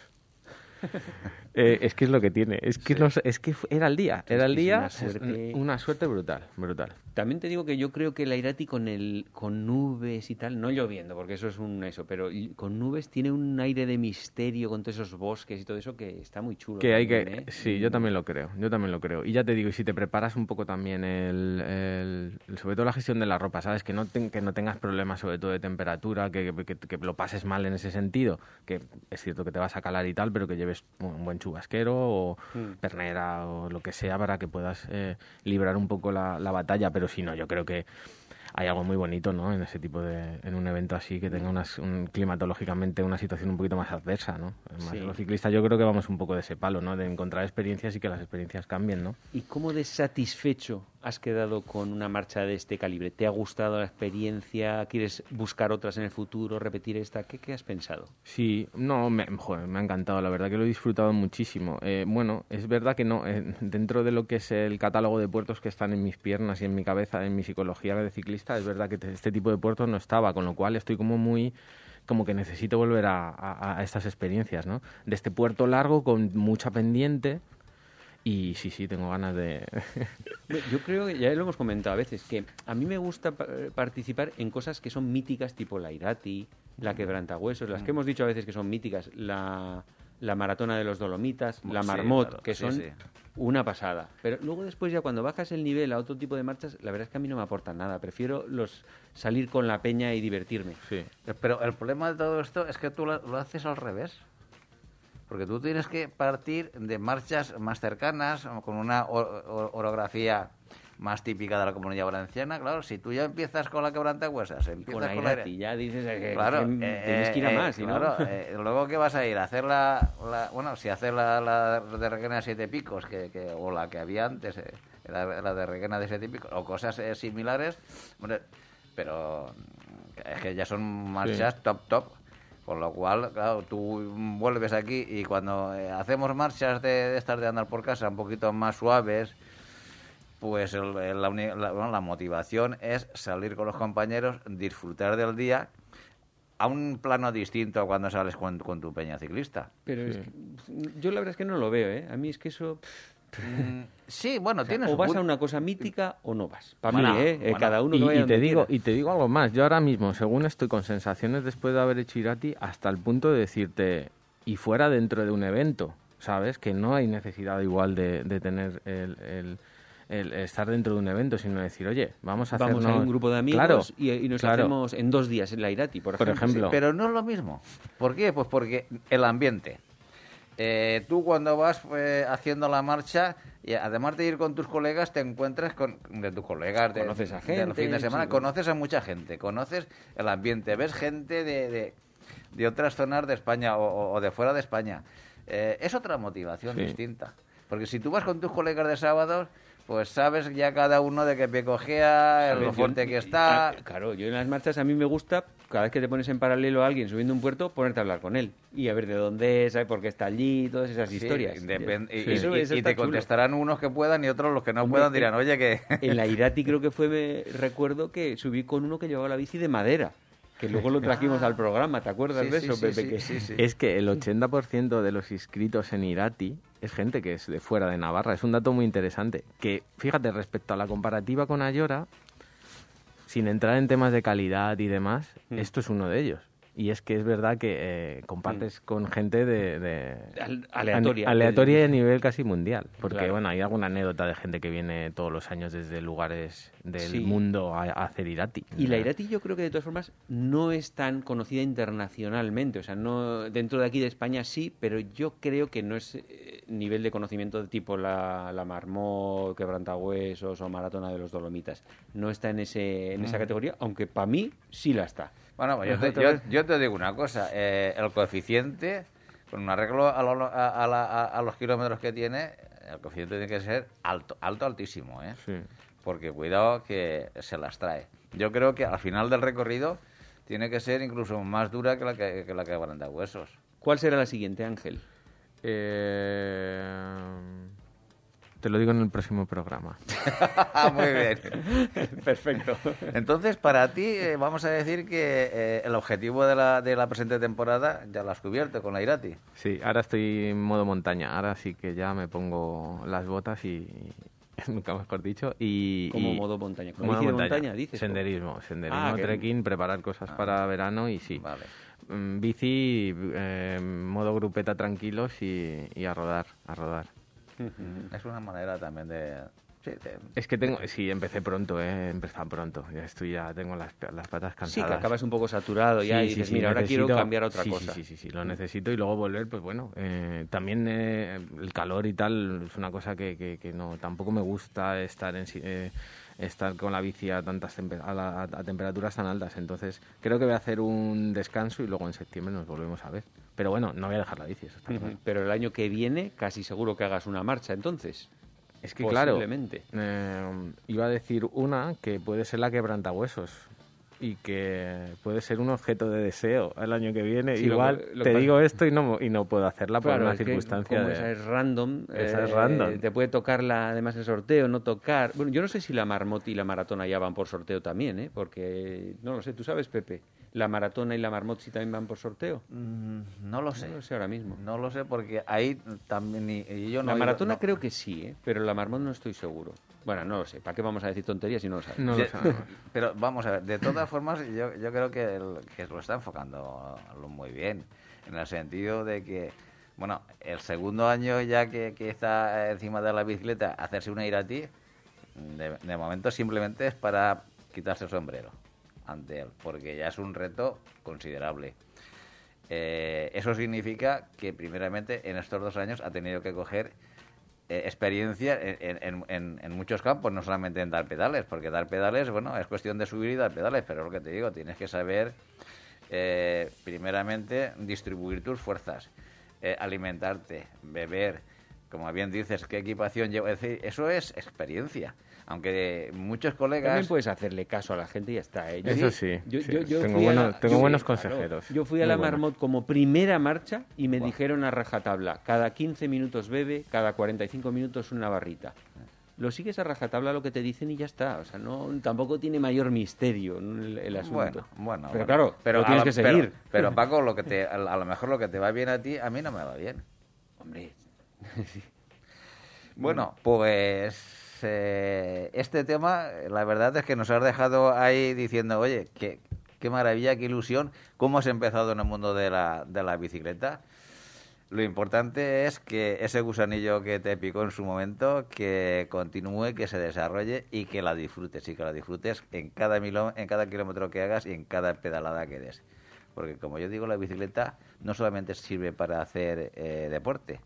[SPEAKER 6] *laughs* Eh, es que es lo que tiene, es que, es que era el día, era el día,
[SPEAKER 5] una suerte.
[SPEAKER 6] una suerte brutal, brutal.
[SPEAKER 5] También te digo que yo creo que la Irati con el con nubes y tal, no lloviendo, porque eso es un eso, pero con nubes tiene un aire de misterio con todos esos bosques y todo eso que está muy chulo.
[SPEAKER 6] Que hay que,
[SPEAKER 5] ¿eh?
[SPEAKER 6] sí, yo también lo creo, yo también lo creo. Y ya te digo, y si te preparas un poco también el, el- el- sobre todo la gestión de la ropa, ¿sabes? Que no, que no tengas problemas sobre todo de temperatura, que, que- que- que lo pases mal en ese sentido, que es cierto que te vas a calar y tal, pero que lleves un, un buen chubasquero o
[SPEAKER 5] Mm.
[SPEAKER 6] pernera o lo que sea para que puedas eh, librar un poco la, la batalla, pero si no, yo creo que hay algo muy bonito, ¿no? En ese tipo de, en un evento así que tenga unas, un, climatológicamente una situación un poquito más adversa, ¿no? Además,
[SPEAKER 5] Sí.
[SPEAKER 6] los ciclistas yo creo que vamos un poco de ese palo, ¿no? De encontrar experiencias y que las experiencias cambien, ¿no?
[SPEAKER 5] ¿Y cómo de satisfecho has quedado con una marcha de este calibre? ¿Te ha gustado la experiencia? ¿Quieres buscar otras en el futuro? ¿Repetir esta? ¿Qué, has pensado?
[SPEAKER 6] Sí, no, me, joder, ha encantado, la verdad que lo he disfrutado muchísimo. Eh, bueno, es verdad que no, eh, dentro de lo que es el catálogo de puertos que están en mis piernas y en mi cabeza, en mi psicología de ciclista, es verdad que te- este tipo de puertos no estaba, con lo cual estoy como muy como que necesito volver a, a- a estas experiencias, ¿no? De este puerto largo con mucha pendiente y sí, sí, tengo ganas de... *laughs*
[SPEAKER 5] Yo creo que ya lo hemos comentado a veces, que a mí me gusta pa- participar en cosas que son míticas, tipo la Irati, la Quebrantahuesos, las que hemos dicho a veces que son míticas, la, la Maratona de los Dolomitas, la
[SPEAKER 3] Sí,
[SPEAKER 5] Marmot,
[SPEAKER 3] claro,
[SPEAKER 5] que son
[SPEAKER 3] sí.
[SPEAKER 5] una pasada. Pero luego después ya cuando bajas el nivel a otro tipo de marchas, la verdad es que a mí no me aportan nada. Prefiero los salir con la peña y divertirme.
[SPEAKER 6] Sí.
[SPEAKER 3] Pero el problema de todo esto es que tú lo, lo haces al revés. Porque tú tienes que partir de marchas más cercanas, con una o- o- orografía más típica de la comunidad valenciana. Claro, si tú ya empiezas con la quebrantahuesas, empiezas
[SPEAKER 5] Con la
[SPEAKER 3] con la
[SPEAKER 5] Irati, ya dices que,
[SPEAKER 3] Claro, eh,
[SPEAKER 5] tienes que ir a
[SPEAKER 3] eh,
[SPEAKER 5] más,
[SPEAKER 3] claro, eh, luego que vas a ir a hacer la, la- bueno, si hacer la, la de Requena de Siete Picos, que, que- o la que había antes, eh, la, la de Requena de Siete Picos, o cosas eh, similares, pero es que ya son marchas top, top. Con lo cual, claro, tú vuelves aquí y cuando eh, hacemos marchas de, de estas de andar por casa un poquito más suaves, pues el- el- la, la- bueno, la motivación es salir con los compañeros, disfrutar del día a un plano distinto a cuando sales con, con tu peña ciclista.
[SPEAKER 5] Pero es que, yo la verdad es que no lo veo, ¿eh? A mí es que eso...
[SPEAKER 3] sí, bueno,
[SPEAKER 5] o sea,
[SPEAKER 3] tienes
[SPEAKER 5] o
[SPEAKER 3] un
[SPEAKER 5] vas a una cosa mítica o no vas. Para
[SPEAKER 3] Bueno,
[SPEAKER 5] mí, ¿eh? Eh,
[SPEAKER 3] bueno.
[SPEAKER 5] Cada uno
[SPEAKER 6] Y, y te digo,
[SPEAKER 5] quiera.
[SPEAKER 6] y te digo algo más. Yo ahora mismo, según estoy con sensaciones después de haber hecho Irati, hasta el punto de decirte, y fuera dentro de un evento, ¿sabes? Que no hay necesidad igual de, de tener el, el- el estar dentro de un evento, sino decir, oye, vamos a
[SPEAKER 5] Vamos a un grupo de amigos
[SPEAKER 6] Claro,
[SPEAKER 5] y, y nos
[SPEAKER 6] claro.
[SPEAKER 5] hacemos en dos días en la Irati, por
[SPEAKER 6] Por
[SPEAKER 5] ejemplo.
[SPEAKER 6] ejemplo.
[SPEAKER 3] Pero no es lo mismo. ¿Por qué? Pues porque el ambiente. Eh, tú cuando vas eh, haciendo la marcha, y además de ir con tus colegas, te encuentras con de tus colegas de,
[SPEAKER 5] Conoces a
[SPEAKER 3] de los
[SPEAKER 5] gente,
[SPEAKER 3] fines de semana,
[SPEAKER 5] sí.
[SPEAKER 3] conoces a mucha gente, conoces el ambiente, ves gente de, de, de otras zonas de España o, o- o de fuera de España. Eh, es otra motivación
[SPEAKER 6] Sí.
[SPEAKER 3] distinta. Porque si tú vas con tus colegas de sábados, pues sabes ya cada uno de qué pie cogea,
[SPEAKER 5] A ver,
[SPEAKER 3] lo
[SPEAKER 5] yo-
[SPEAKER 3] fuerte que
[SPEAKER 5] y-
[SPEAKER 3] está.
[SPEAKER 5] ah, Claro, yo en las marchas a mí me gusta, cada vez que te pones en paralelo a alguien subiendo un puerto, ponerte a hablar con él. Y a ver de dónde es, saber por qué está allí, todas esas
[SPEAKER 3] Sí,
[SPEAKER 5] historias.
[SPEAKER 3] y,
[SPEAKER 5] Sí.
[SPEAKER 3] y-
[SPEAKER 5] Eso-
[SPEAKER 3] y-
[SPEAKER 5] eso
[SPEAKER 3] y
[SPEAKER 5] está
[SPEAKER 3] te
[SPEAKER 5] chulo.
[SPEAKER 3] contestarán unos que puedan y otros los que no
[SPEAKER 5] Hombre,
[SPEAKER 3] puedan dirán, oye, que...
[SPEAKER 5] En la *laughs* Irati creo que fue, me recuerdo que subí con uno que llevaba la bici de madera, que luego lo trajimos al programa, ¿te acuerdas
[SPEAKER 3] Sí,
[SPEAKER 5] de eso,
[SPEAKER 3] sí,
[SPEAKER 5] Pepe?
[SPEAKER 3] sí,
[SPEAKER 5] Que-
[SPEAKER 3] sí, sí.
[SPEAKER 6] Es que el 80% de los inscritos en Irati es gente que es de fuera de Navarra. Es un dato muy interesante. Que, fíjate, respecto a la comparativa con Ayora, sin entrar en temas de calidad y demás,
[SPEAKER 5] Mm.
[SPEAKER 6] esto es uno de ellos. Y es que es verdad que eh, compartes con gente de, de-
[SPEAKER 5] Al- aleatoria.
[SPEAKER 6] aleatoria y a nivel casi mundial. Porque,
[SPEAKER 5] Claro.
[SPEAKER 6] bueno, hay alguna anécdota de gente que viene todos los años desde lugares del
[SPEAKER 5] Sí.
[SPEAKER 6] mundo a, a hacer Irati.
[SPEAKER 5] Y la Irati yo creo que de todas formas no es tan conocida internacionalmente, o sea, no dentro de aquí de España sí, pero yo creo que no es eh, nivel de conocimiento de tipo la, la Marmot, Quebrantahuesos o Maratona de los Dolomitas. No está en ese en esa categoría, aunque para mí sí la está.
[SPEAKER 3] Bueno, pues yo, te, yo- te digo una cosa, eh, el coeficiente, con un arreglo a, lo- a- a la- a- a los kilómetros que tiene, el coeficiente tiene que ser alto, alto, altísimo, ¿eh?
[SPEAKER 6] Sí.
[SPEAKER 3] Porque cuidado que se las trae. Yo creo que al final del recorrido tiene que ser incluso más dura que la que, que la que huesos.
[SPEAKER 5] ¿Cuál será la siguiente, Ángel?
[SPEAKER 6] Eh, te lo digo en el próximo programa. *laughs*
[SPEAKER 3] Muy bien. *laughs*
[SPEAKER 5] Perfecto.
[SPEAKER 3] Entonces, para ti, eh, vamos a decir que eh, el objetivo de la, de la presente temporada ya lo has cubierto con la Irati.
[SPEAKER 6] Sí, ahora estoy en modo montaña. Ahora sí que ya me pongo las botas y. *laughs* Nunca mejor dicho. Y,
[SPEAKER 5] Como
[SPEAKER 6] y-
[SPEAKER 5] modo montaña. Como de montaña, dices.
[SPEAKER 6] Senderismo, senderismo,
[SPEAKER 5] Ah, que-
[SPEAKER 6] trekking, preparar cosas para verano y sí.
[SPEAKER 3] Vale.
[SPEAKER 6] Mm, Bici, eh, modo grupeta tranquilos y, y a rodar, a rodar.
[SPEAKER 3] Es una manera también de... sí,
[SPEAKER 6] Es que tengo, sí, empecé pronto, eh, pronto. Ya estoy, ya tengo las, las patas
[SPEAKER 5] Sí,
[SPEAKER 6] cansadas.
[SPEAKER 5] que acabas un poco saturado ya
[SPEAKER 6] Sí,
[SPEAKER 5] y
[SPEAKER 6] sí,
[SPEAKER 5] dices,
[SPEAKER 6] sí,
[SPEAKER 5] mira, ahora quiero cambiar a otra
[SPEAKER 6] sí,
[SPEAKER 5] cosa.
[SPEAKER 6] Sí, sí, sí, lo necesito y luego volver, pues bueno, eh, también eh, el calor y tal es una cosa que, que, que no, tampoco me gusta estar en, si- eh, estar con la bici a tantas a, la- a temperaturas tan altas, entonces creo que voy a hacer un descanso y luego en septiembre nos volvemos a ver. Pero bueno, no voy a dejar la bici, eso está claro.
[SPEAKER 5] Pero el año que viene casi seguro que hagas una marcha, entonces.
[SPEAKER 6] Es que claro, eh, iba a decir una que puede ser la quebrantahuesos y que puede ser un objeto de deseo el año que viene.
[SPEAKER 5] Sí,
[SPEAKER 6] Igual
[SPEAKER 5] que- lo
[SPEAKER 6] te
[SPEAKER 5] que-
[SPEAKER 6] digo esto y no, y no puedo hacerla por una
[SPEAKER 5] es que
[SPEAKER 6] circunstancia
[SPEAKER 5] como
[SPEAKER 6] de...
[SPEAKER 5] esa es random.
[SPEAKER 6] Esa es
[SPEAKER 5] eh,
[SPEAKER 6] random.
[SPEAKER 5] Te puede tocar la, además el sorteo, no tocar. Bueno, yo no sé si la Marmot y la Maratona ya van por sorteo también, ¿eh? Porque, no lo sé, tú sabes, Pepe. La Maratona y la Marmot sí también van por sorteo.
[SPEAKER 3] Mm, no lo sé.
[SPEAKER 5] No lo sé ahora mismo.
[SPEAKER 3] No lo sé porque ahí también... y- y yo no
[SPEAKER 5] la
[SPEAKER 3] ido-
[SPEAKER 5] Maratona
[SPEAKER 3] no.
[SPEAKER 5] creo que sí, ¿eh? Pero la Marmot no estoy seguro. Bueno, no lo sé. ¿Para qué vamos a decir tonterías si no lo sabemos?
[SPEAKER 6] No lo sabemos. *laughs*
[SPEAKER 3] Pero vamos a ver, de todas formas, yo, yo creo que, el- que lo está enfocando muy bien, en el sentido de que, bueno, el segundo año ya que, que está encima de la bicicleta, hacerse una irati, de, de momento simplemente es para quitarse el sombrero ante él, porque ya es un reto considerable. Eh, eso significa que primeramente en estos dos años ha tenido que coger eh, experiencia en, en- en- en muchos campos, no solamente en dar pedales, porque dar pedales, bueno, es cuestión de subir y dar pedales, pero lo que te digo, tienes que saber, eh, primeramente, distribuir tus fuerzas, eh, alimentarte, beber, como bien dices, qué equipación lleva, es decir, eso es experiencia. Aunque muchos colegas...
[SPEAKER 5] También puedes hacerle caso a la gente y ya está. ¿eh? Yo-
[SPEAKER 6] Eso sí,
[SPEAKER 5] Yo,
[SPEAKER 6] sí.
[SPEAKER 5] yo- yo
[SPEAKER 6] Tengo buenos- tengo
[SPEAKER 5] yo-
[SPEAKER 6] buenos
[SPEAKER 5] claro,
[SPEAKER 6] consejeros.
[SPEAKER 5] yo fui a
[SPEAKER 6] Muy
[SPEAKER 5] la. Marmot como primera marcha y me dijeron a rajatabla, cada 15 minutos bebe, cada 45 minutos una barrita. Lo sigues a rajatabla lo que te dicen y ya está. O sea, no tampoco tiene mayor misterio el, el asunto.
[SPEAKER 3] Bueno, bueno.
[SPEAKER 5] Pero
[SPEAKER 3] bueno.
[SPEAKER 5] claro,
[SPEAKER 3] pero
[SPEAKER 5] lo tienes
[SPEAKER 3] lo-
[SPEAKER 5] que seguir.
[SPEAKER 3] Pero, Paco, lo que te, a, a lo mejor lo que te va bien a ti, a mí no me va bien.
[SPEAKER 5] Hombre, *laughs*
[SPEAKER 3] Bueno, pues eh, este tema, la verdad es que nos has dejado ahí diciendo, oye, qué, maravilla, qué ilusión, cómo has empezado en el mundo de la, de la bicicleta. Lo importante es que ese gusanillo que te picó en su momento, que continúe, que se desarrolle y que la disfrutes, y que la disfrutes en cada, en cada kilómetro que hagas y en cada pedalada que des. Porque como yo digo, la bicicleta no solamente sirve para hacer eh, deporte,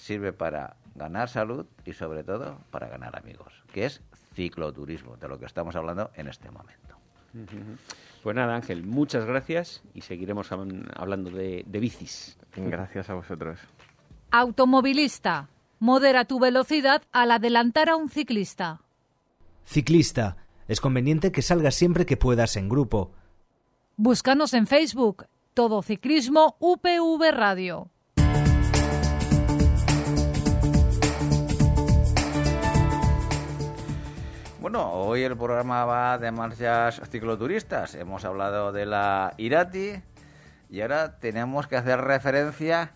[SPEAKER 3] sirve para ganar salud y sobre todo para ganar amigos, que es cicloturismo, de lo que estamos hablando en este momento.
[SPEAKER 5] Pues nada, Ángel, muchas gracias y seguiremos habl- hablando de, de bicis.
[SPEAKER 6] Gracias a vosotros.
[SPEAKER 1] Automovilista. Modera tu velocidad al adelantar a un ciclista.
[SPEAKER 2] Ciclista. Es conveniente que salgas siempre que puedas en grupo.
[SPEAKER 1] Búscanos en Facebook. Todo Ciclismo UPV Radio.
[SPEAKER 3] Bueno, hoy el programa va de marchas cicloturistas. Hemos hablado de la Irati y ahora tenemos que hacer referencia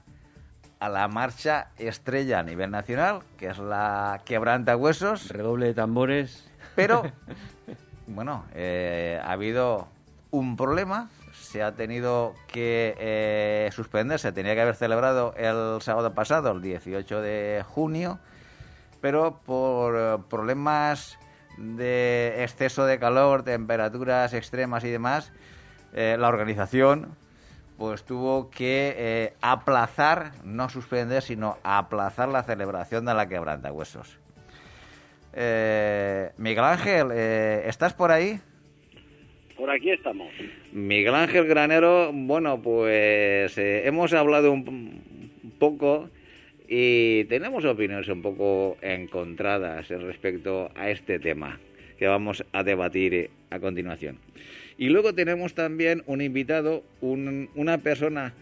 [SPEAKER 3] a la marcha estrella a nivel nacional, que es la Quebranta Huesos.
[SPEAKER 5] Redoble de tambores.
[SPEAKER 3] Pero, *laughs* bueno, eh, ha habido un problema. Se ha tenido que eh, suspender. Se tenía que haber celebrado el sábado pasado, el 18 de junio. Pero por eh, problemas de exceso de calor, temperaturas extremas y demás, eh, la organización pues tuvo que eh, aplazar, no suspender, sino aplazar la celebración de la quebrantahuesos. Eh, Miguel Ángel, eh, ¿estás por ahí?
[SPEAKER 7] Por aquí estamos.
[SPEAKER 3] Miguel Ángel Granero, bueno, pues eh, hemos hablado un poco y tenemos opiniones un poco encontradas respecto a este tema que vamos a debatir a continuación. Y luego tenemos también un invitado, un- una persona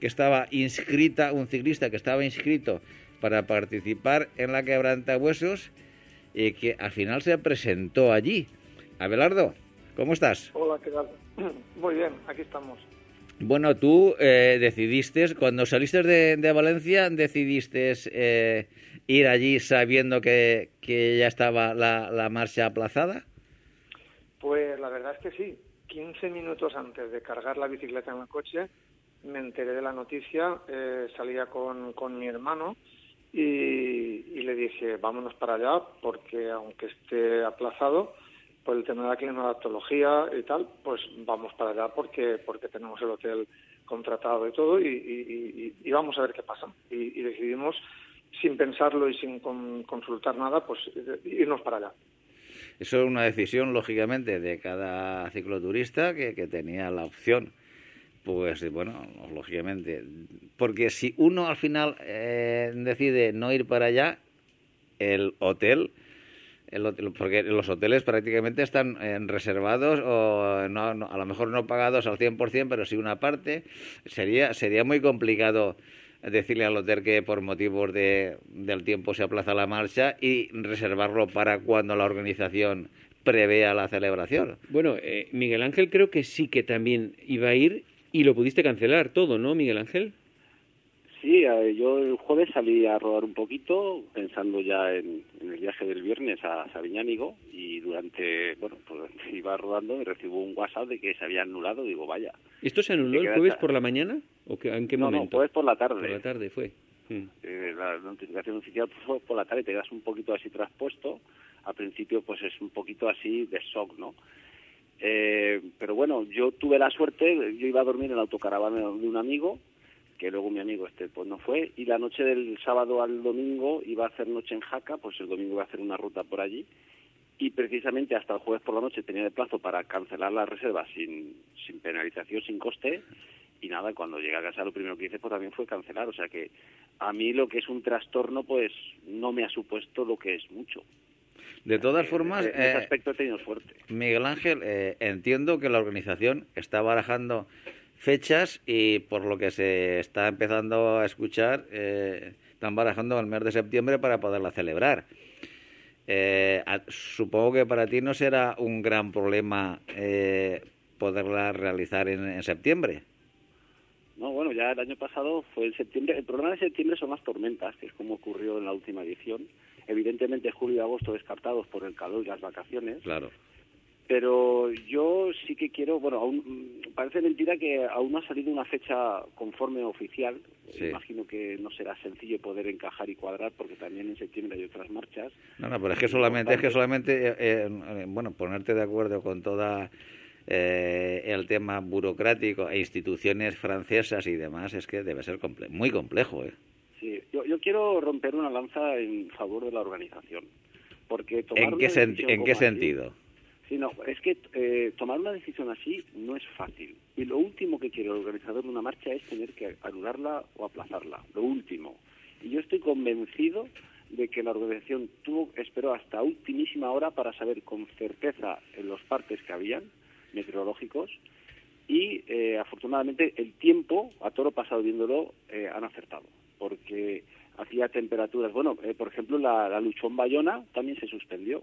[SPEAKER 3] que estaba inscrita, un ciclista que estaba inscrito para participar en la quebrantahuesos y que al final se presentó allí. Abelardo, ¿cómo estás?
[SPEAKER 8] Hola, ¿qué tal? *clears throat* Muy bien, aquí estamos.
[SPEAKER 3] Bueno, tú eh, decidiste, cuando saliste de, Valencia, decidiste eh, ir allí sabiendo que, que ya estaba la, marcha aplazada.
[SPEAKER 8] Pues la verdad es que sí. 15 minutos antes de cargar la bicicleta en el coche, me enteré de la noticia, eh, salía con, con mi hermano y le dije, vámonos para allá, porque aunque esté aplazado, por el tema de la climatología y tal, pues vamos para allá porque, porque tenemos el hotel contratado y todo y, y- vamos a ver qué pasa. Y, y decidimos, sin pensarlo y sin con- consultar nada, pues eh, irnos para allá.
[SPEAKER 3] Eso es una decisión, lógicamente, de cada cicloturista que, que tenía la opción. Pues bueno, lógicamente. Porque si uno al final eh, decide no ir para allá, el hotel, el porque los hoteles prácticamente están eh, reservados o no, no- a lo mejor no pagados al 100%, pero sí una parte, sería, sería muy complicado decirle al hotel que por motivos de, del tiempo se aplaza la marcha y reservarlo para cuando la organización prevea la celebración.
[SPEAKER 5] Bueno, eh, Miguel Ángel creo que sí que también iba a ir y lo pudiste cancelar todo, ¿no, Miguel Ángel?
[SPEAKER 7] Sí, yo el jueves salí a rodar un poquito pensando ya en, en el viaje del viernes a Sabiñánigo y durante, bueno, pues *laughs* iba rodando y recibo un WhatsApp de que se había anulado. Digo, vaya.
[SPEAKER 5] ¿Esto se anuló el
[SPEAKER 7] quedas
[SPEAKER 5] jueves por la mañana? ¿O qué- en qué
[SPEAKER 7] no, no,
[SPEAKER 5] momento?
[SPEAKER 7] jueves por la tarde.
[SPEAKER 5] Por la tarde fue. Mm.
[SPEAKER 7] Eh, la notificación oficial *laughs* fue por la tarde te das un poquito así traspuesto. Al principio, pues es un poquito así de shock, ¿no? Eh, pero bueno, yo tuve la suerte, yo iba a dormir en la autocaravana de un amigo, que luego mi amigo este pues no fue, y la noche del sábado al domingo iba a hacer noche en Jaca, pues el domingo iba a hacer una ruta por allí, y precisamente hasta el jueves por la noche tenía de plazo para cancelar la reserva sin, sin penalización, sin coste, y nada, cuando llegué a casa lo primero que hice pues también fue cancelar, o sea que a mí lo que es un trastorno pues no me ha supuesto lo que es mucho.
[SPEAKER 3] De todas formas,
[SPEAKER 7] en ese
[SPEAKER 3] eh,
[SPEAKER 7] aspecto he tenido suerte.
[SPEAKER 3] Miguel Ángel, eh, entiendo que la organización está barajando fechas y por lo que se está empezando a escuchar, eh, están barajando el mes de septiembre para poderla celebrar. Eh, supongo que para ti no será un gran problema eh, poderla realizar en, en septiembre.
[SPEAKER 7] No, bueno, ya el año pasado fue en septiembre. El problema de septiembre son las tormentas, que es como ocurrió en la última edición. Evidentemente julio y agosto descartados por el calor y las vacaciones.
[SPEAKER 3] Claro.
[SPEAKER 7] Pero yo sí que quiero, bueno, aún, parece mentira que aún no ha salido una fecha conforme oficial.
[SPEAKER 3] Sí.
[SPEAKER 7] Imagino que no será sencillo poder encajar y cuadrar porque también en septiembre hay otras marchas.
[SPEAKER 3] No, no, pero es que solamente, es que solamente, eh, eh, bueno, ponerte de acuerdo con toda eh, el tema burocrático e instituciones francesas y demás es que debe ser comple muy complejo, ¿eh?
[SPEAKER 7] Sí, yo, yo quiero romper una lanza en favor de la organización. Porque
[SPEAKER 3] ¿En qué, sen- ¿en qué
[SPEAKER 7] así-
[SPEAKER 3] sentido?
[SPEAKER 7] Sí, no, es que eh, tomar una decisión así no es fácil. Y lo último que quiere el organizador de una marcha es tener que anularla o aplazarla. Lo último. Y yo estoy convencido de que la organización tuvo, esperó hasta ultimísima hora para saber con certeza los partes que habían, meteorológicos, y eh, afortunadamente el tiempo, a toro pasado viéndolo, eh, han acertado. Porque hacía temperaturas, bueno, eh, por ejemplo, la, la Luchón Bayona también se suspendió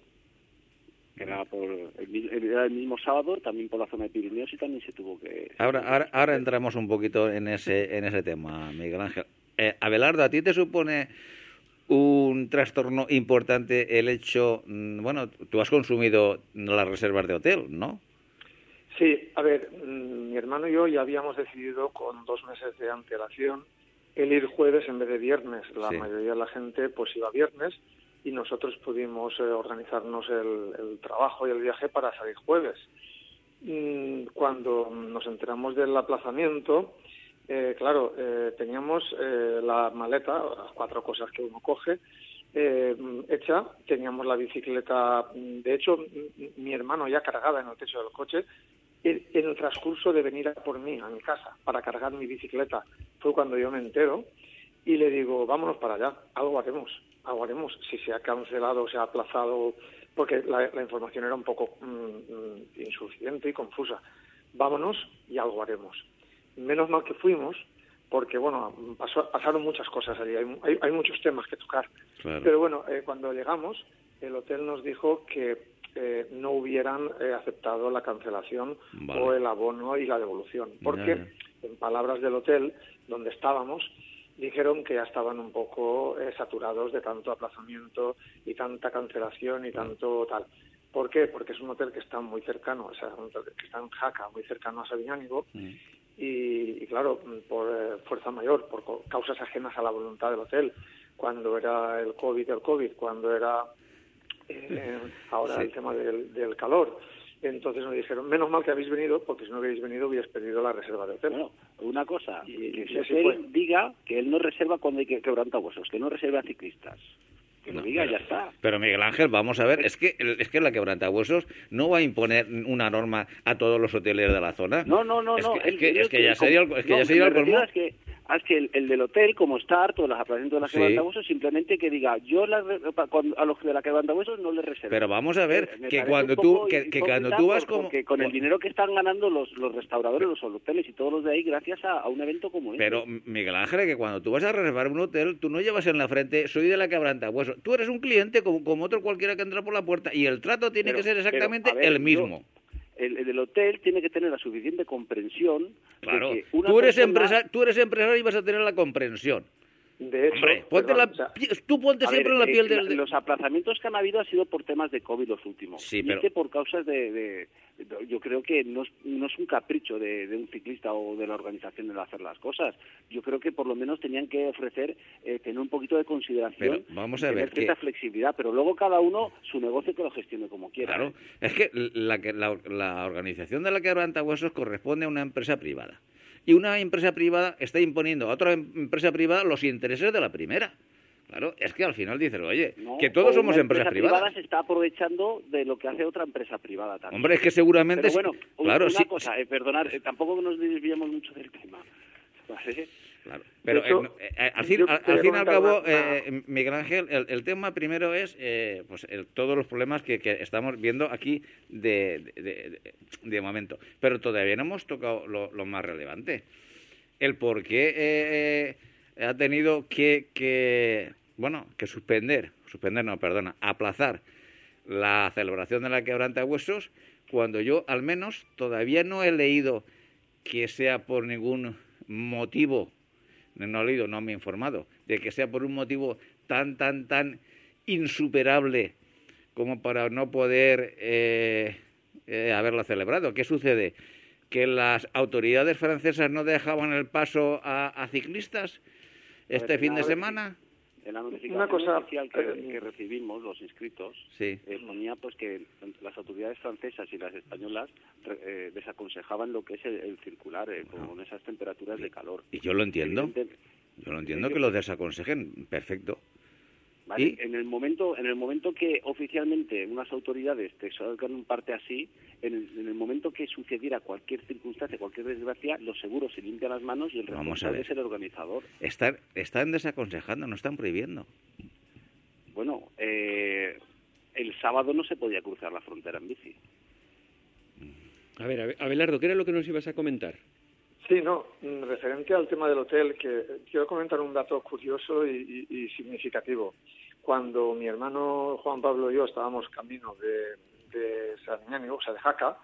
[SPEAKER 7] que era, por el, mi- era el mismo sábado, también por la zona de Pirineos y también se tuvo que...
[SPEAKER 3] Ahora, ahora, ahora entramos un poquito en ese, en ese tema, Miguel Ángel. Eh, Abelardo, ¿a ti te supone un trastorno importante el hecho, mm, bueno, tú has consumido las reservas de hotel, ¿no?
[SPEAKER 8] Sí, a ver, mm, mi hermano y yo ya habíamos decidido con dos meses de antelación el ir jueves en vez de viernes. La
[SPEAKER 3] Sí.
[SPEAKER 8] mayoría de la gente pues iba viernes y nosotros pudimos eh, organizarnos el, el trabajo y el viaje para salir jueves. Mm, Cuando nos enteramos del aplazamiento, eh, claro, eh, teníamos eh, la maleta, las cuatro cosas que uno coge, eh, hecha, teníamos la bicicleta, de hecho, mi hermano ya cargada en el techo del coche, en el transcurso de venir a por mí a mi casa para cargar mi bicicleta, fue cuando yo me entero y le digo, vámonos para allá, algo haremos, algo haremos, si se ha cancelado, se ha aplazado, porque la, la información era un poco mm, mm, insuficiente y confusa. Vámonos y algo haremos. Menos mal que fuimos, porque bueno, pasó- pasaron muchas cosas allí, hay, hay- hay muchos temas que tocar.
[SPEAKER 3] Claro.
[SPEAKER 8] Pero bueno, eh, cuando llegamos, el hotel nos dijo que eh, no hubieran eh, aceptado la cancelación
[SPEAKER 3] Vale.
[SPEAKER 8] o el abono y la devolución, porque
[SPEAKER 3] Ya, ya.
[SPEAKER 8] en palabras del hotel donde estábamos, dijeron que ya estaban un poco eh, saturados de tanto aplazamiento y tanta cancelación y tanto tal. ¿Por qué? Porque es un hotel que está muy cercano, o sea, un hotel que está en Jaca, muy cercano a Sabiñánigo,
[SPEAKER 3] Mm.
[SPEAKER 8] y, y claro, por eh, fuerza mayor, por co- causas ajenas a la voluntad del hotel, cuando era el COVID, el COVID, cuando era eh, ahora
[SPEAKER 3] Sí.
[SPEAKER 8] el tema del, del calor. Entonces nos dijeron, menos mal que habéis venido, porque si no hubierais venido hubierais perdido la reserva de hotel.
[SPEAKER 7] Bueno, una cosa,
[SPEAKER 8] Y-
[SPEAKER 7] que hotel
[SPEAKER 8] fue.
[SPEAKER 7] diga que él no reserva cuando hay que quebrantar huesos, que no reserva a ciclistas. Que lo
[SPEAKER 3] No,
[SPEAKER 7] diga,
[SPEAKER 3] pero-
[SPEAKER 7] ya está.
[SPEAKER 3] Pero Miguel Ángel, vamos a ver, es que es que la quebrantahuesos no va a imponer una norma a todos los hoteles de la zona.
[SPEAKER 7] No, no, no,
[SPEAKER 3] es
[SPEAKER 7] no.
[SPEAKER 3] Es
[SPEAKER 7] él-
[SPEAKER 3] que,
[SPEAKER 7] él-
[SPEAKER 3] es que ya
[SPEAKER 7] él-
[SPEAKER 3] sería el, es que
[SPEAKER 7] no,
[SPEAKER 3] ya sería el colmo.
[SPEAKER 7] a que, a que el, el del hotel, como está harto de los aplazamientos de la
[SPEAKER 3] Sí.
[SPEAKER 7] quebrantahuesos, simplemente que diga, yo la a los de la quebrantahuesos no les reservo.
[SPEAKER 3] Pero vamos a ver
[SPEAKER 7] Eh, me
[SPEAKER 3] que cuando tú que, que cuando tú vas como
[SPEAKER 7] porque con el dinero que están ganando los, los restauradores, los hoteles y todos los de ahí, gracias a, a un evento como este.
[SPEAKER 3] Pero, Miguel Ángel, que cuando tú vas a reservar un hotel, tú no llevas en la frente, soy de la quebrantahuesos. Tú eres un cliente como, como otro cualquiera que entra por la puerta y el trato tiene
[SPEAKER 7] Pero-
[SPEAKER 3] que ser exactamente
[SPEAKER 7] ver,
[SPEAKER 3] el
[SPEAKER 7] yo-
[SPEAKER 3] mismo.
[SPEAKER 7] El, hotel tiene que tener la suficiente comprensión de
[SPEAKER 3] Claro,
[SPEAKER 7] que una
[SPEAKER 3] tú eres,
[SPEAKER 7] persona-
[SPEAKER 3] empresa, tú eres empresario y vas a tener la comprensión.
[SPEAKER 8] De hecho,
[SPEAKER 3] Hombre, ponte
[SPEAKER 8] perdón,
[SPEAKER 3] la,
[SPEAKER 8] o sea,
[SPEAKER 3] pi- tú ponte siempre
[SPEAKER 7] ver,
[SPEAKER 3] en la
[SPEAKER 7] eh,
[SPEAKER 3] piel del... de-
[SPEAKER 7] Los aplazamientos que han habido han sido por temas de COVID los últimos.
[SPEAKER 3] Sí,
[SPEAKER 7] Y
[SPEAKER 3] pero-
[SPEAKER 7] este por causas de, de- de- Yo creo que no es, no es un capricho de, de un ciclista o de la organización el hacer las cosas. Yo creo que por lo menos tenían que ofrecer eh, tener un poquito de consideración
[SPEAKER 3] Pero vamos a
[SPEAKER 7] tener
[SPEAKER 3] ver
[SPEAKER 7] cierta
[SPEAKER 3] que-
[SPEAKER 7] flexibilidad, pero luego cada uno su negocio que lo gestione como quiera.
[SPEAKER 3] Claro,
[SPEAKER 7] ¿eh?
[SPEAKER 3] es que la, que- la, la organización de la quebrantahuesos corresponde a una empresa privada. Y una empresa privada está imponiendo a otra em- empresa privada los intereses de la primera. Claro, es que al final dicen, oye,
[SPEAKER 7] ¿no?
[SPEAKER 3] que todos somos empresas
[SPEAKER 7] empresa
[SPEAKER 3] privadas.
[SPEAKER 7] privada se está aprovechando de lo que hace otra empresa privada también.
[SPEAKER 3] Hombre, es que seguramente...
[SPEAKER 7] Pero bueno,
[SPEAKER 3] claro,
[SPEAKER 7] una
[SPEAKER 3] sí,
[SPEAKER 7] cosa, eh, perdonad, eh, tampoco nos desviamos mucho del tema. ¿vale?
[SPEAKER 3] Claro. Pero
[SPEAKER 8] hecho,
[SPEAKER 3] eh, eh, al, fin, al- fin y al cabo, eh, Miguel Ángel, el, el tema primero es eh, pues el- todos los problemas que, que estamos viendo aquí de, de, de- de momento. Pero todavía no hemos tocado lo, lo más relevante. El por qué eh, eh, ha tenido que, que, bueno, que suspender, suspender no, perdona, aplazar la celebración de la quebrantahuesos cuando yo al menos todavía no he leído que sea por ningún motivo, no he leído, no me he informado, de que sea por un motivo tan, tan, tan insuperable como para no poder eh, eh, haberlo celebrado. ¿Qué sucede? ¿Que las autoridades francesas no dejaban el paso a, ciclistas este fin de semana?
[SPEAKER 7] En la notificación cosa, oficial que, que, recibimos, los inscritos,
[SPEAKER 3] sí.
[SPEAKER 7] eh, ponía pues que las autoridades francesas y las españolas eh, desaconsejaban lo que es el, circular eh, con esas temperaturas de calor.
[SPEAKER 3] Y yo lo entiendo. Yo lo entiendo que lo desaconsejen, perfecto. ¿Y?
[SPEAKER 7] En el momento, en el momento que oficialmente unas autoridades te salgan un parte así, en el, momento que sucediera cualquier circunstancia, cualquier desgracia, los seguros se limpian las manos y el responsable es el organizador.
[SPEAKER 3] Están, están desaconsejando, no están prohibiendo.
[SPEAKER 7] Bueno, eh, el sábado no se podía cruzar la frontera en bici.
[SPEAKER 5] A ver, Abelardo, ¿qué era lo que nos ibas a comentar?
[SPEAKER 8] Sí, no, mm, referente al tema del hotel, que quiero comentar un dato curioso y, significativo. Cuando mi hermano Juan Pablo y yo estábamos camino de, de o sea, de Jaca,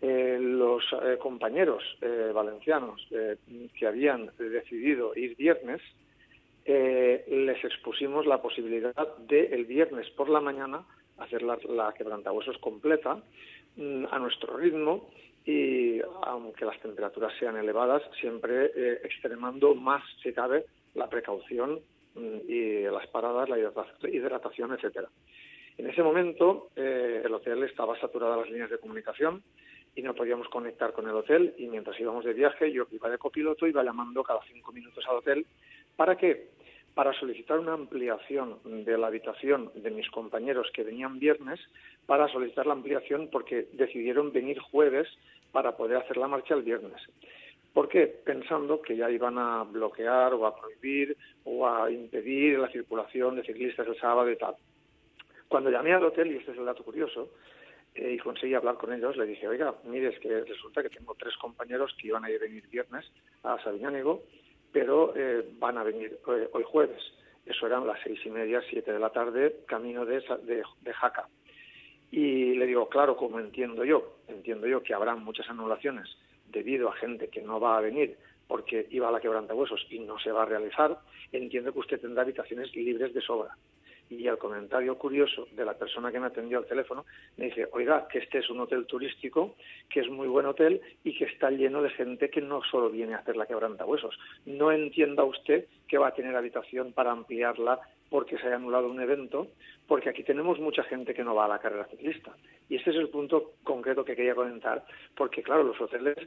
[SPEAKER 8] eh, los eh, compañeros eh, valencianos que habían decidido ir viernes, les expusimos la posibilidad de el viernes por la mañana hacer la, la quebrantahuesos completa mm, a nuestro ritmo y aunque las temperaturas sean elevadas, siempre eh, extremando más, si cabe, la precaución mm, y las paradas, la hidratación, etcétera. En ese momento eh, el hotel estaba saturado las líneas de comunicación y no podíamos conectar con el hotel y mientras íbamos de viaje yo iba de copiloto iba llamando cada cinco minutos al hotel para que para solicitar una ampliación de la habitación de mis compañeros que venían viernes, para solicitar la ampliación porque decidieron venir jueves para poder hacer la marcha el viernes. ¿Por qué? Pensando que ya iban a bloquear o a prohibir o a impedir la circulación de ciclistas el sábado y tal. Cuando llamé al hotel, y este es el dato curioso, eh, y conseguí hablar con ellos, le dije, oiga, mire, es que resulta que tengo tres compañeros que iban a ir venir viernes a Sabiñánigo pero eh, van a venir eh, hoy jueves. Eso eran las seis y media, siete de la tarde, camino de, de, Jaca. Y le digo, claro, como entiendo yo, entiendo yo que habrá muchas anulaciones debido a gente que no va a venir porque iba a la quebrantahuesos y no se va a realizar, entiendo que usted tendrá habitaciones libres de sobra y al comentario curioso de la persona que me atendió al teléfono me dice, oiga, que este es un hotel turístico, que es muy buen hotel y que está lleno de gente que no solo viene a hacer la quebranta huesos. No entienda usted que va a tener habitación para ampliarla porque se haya anulado un evento, porque aquí tenemos mucha gente que no va a la carrera ciclista. Y este es el punto concreto que quería comentar, porque claro, los hoteles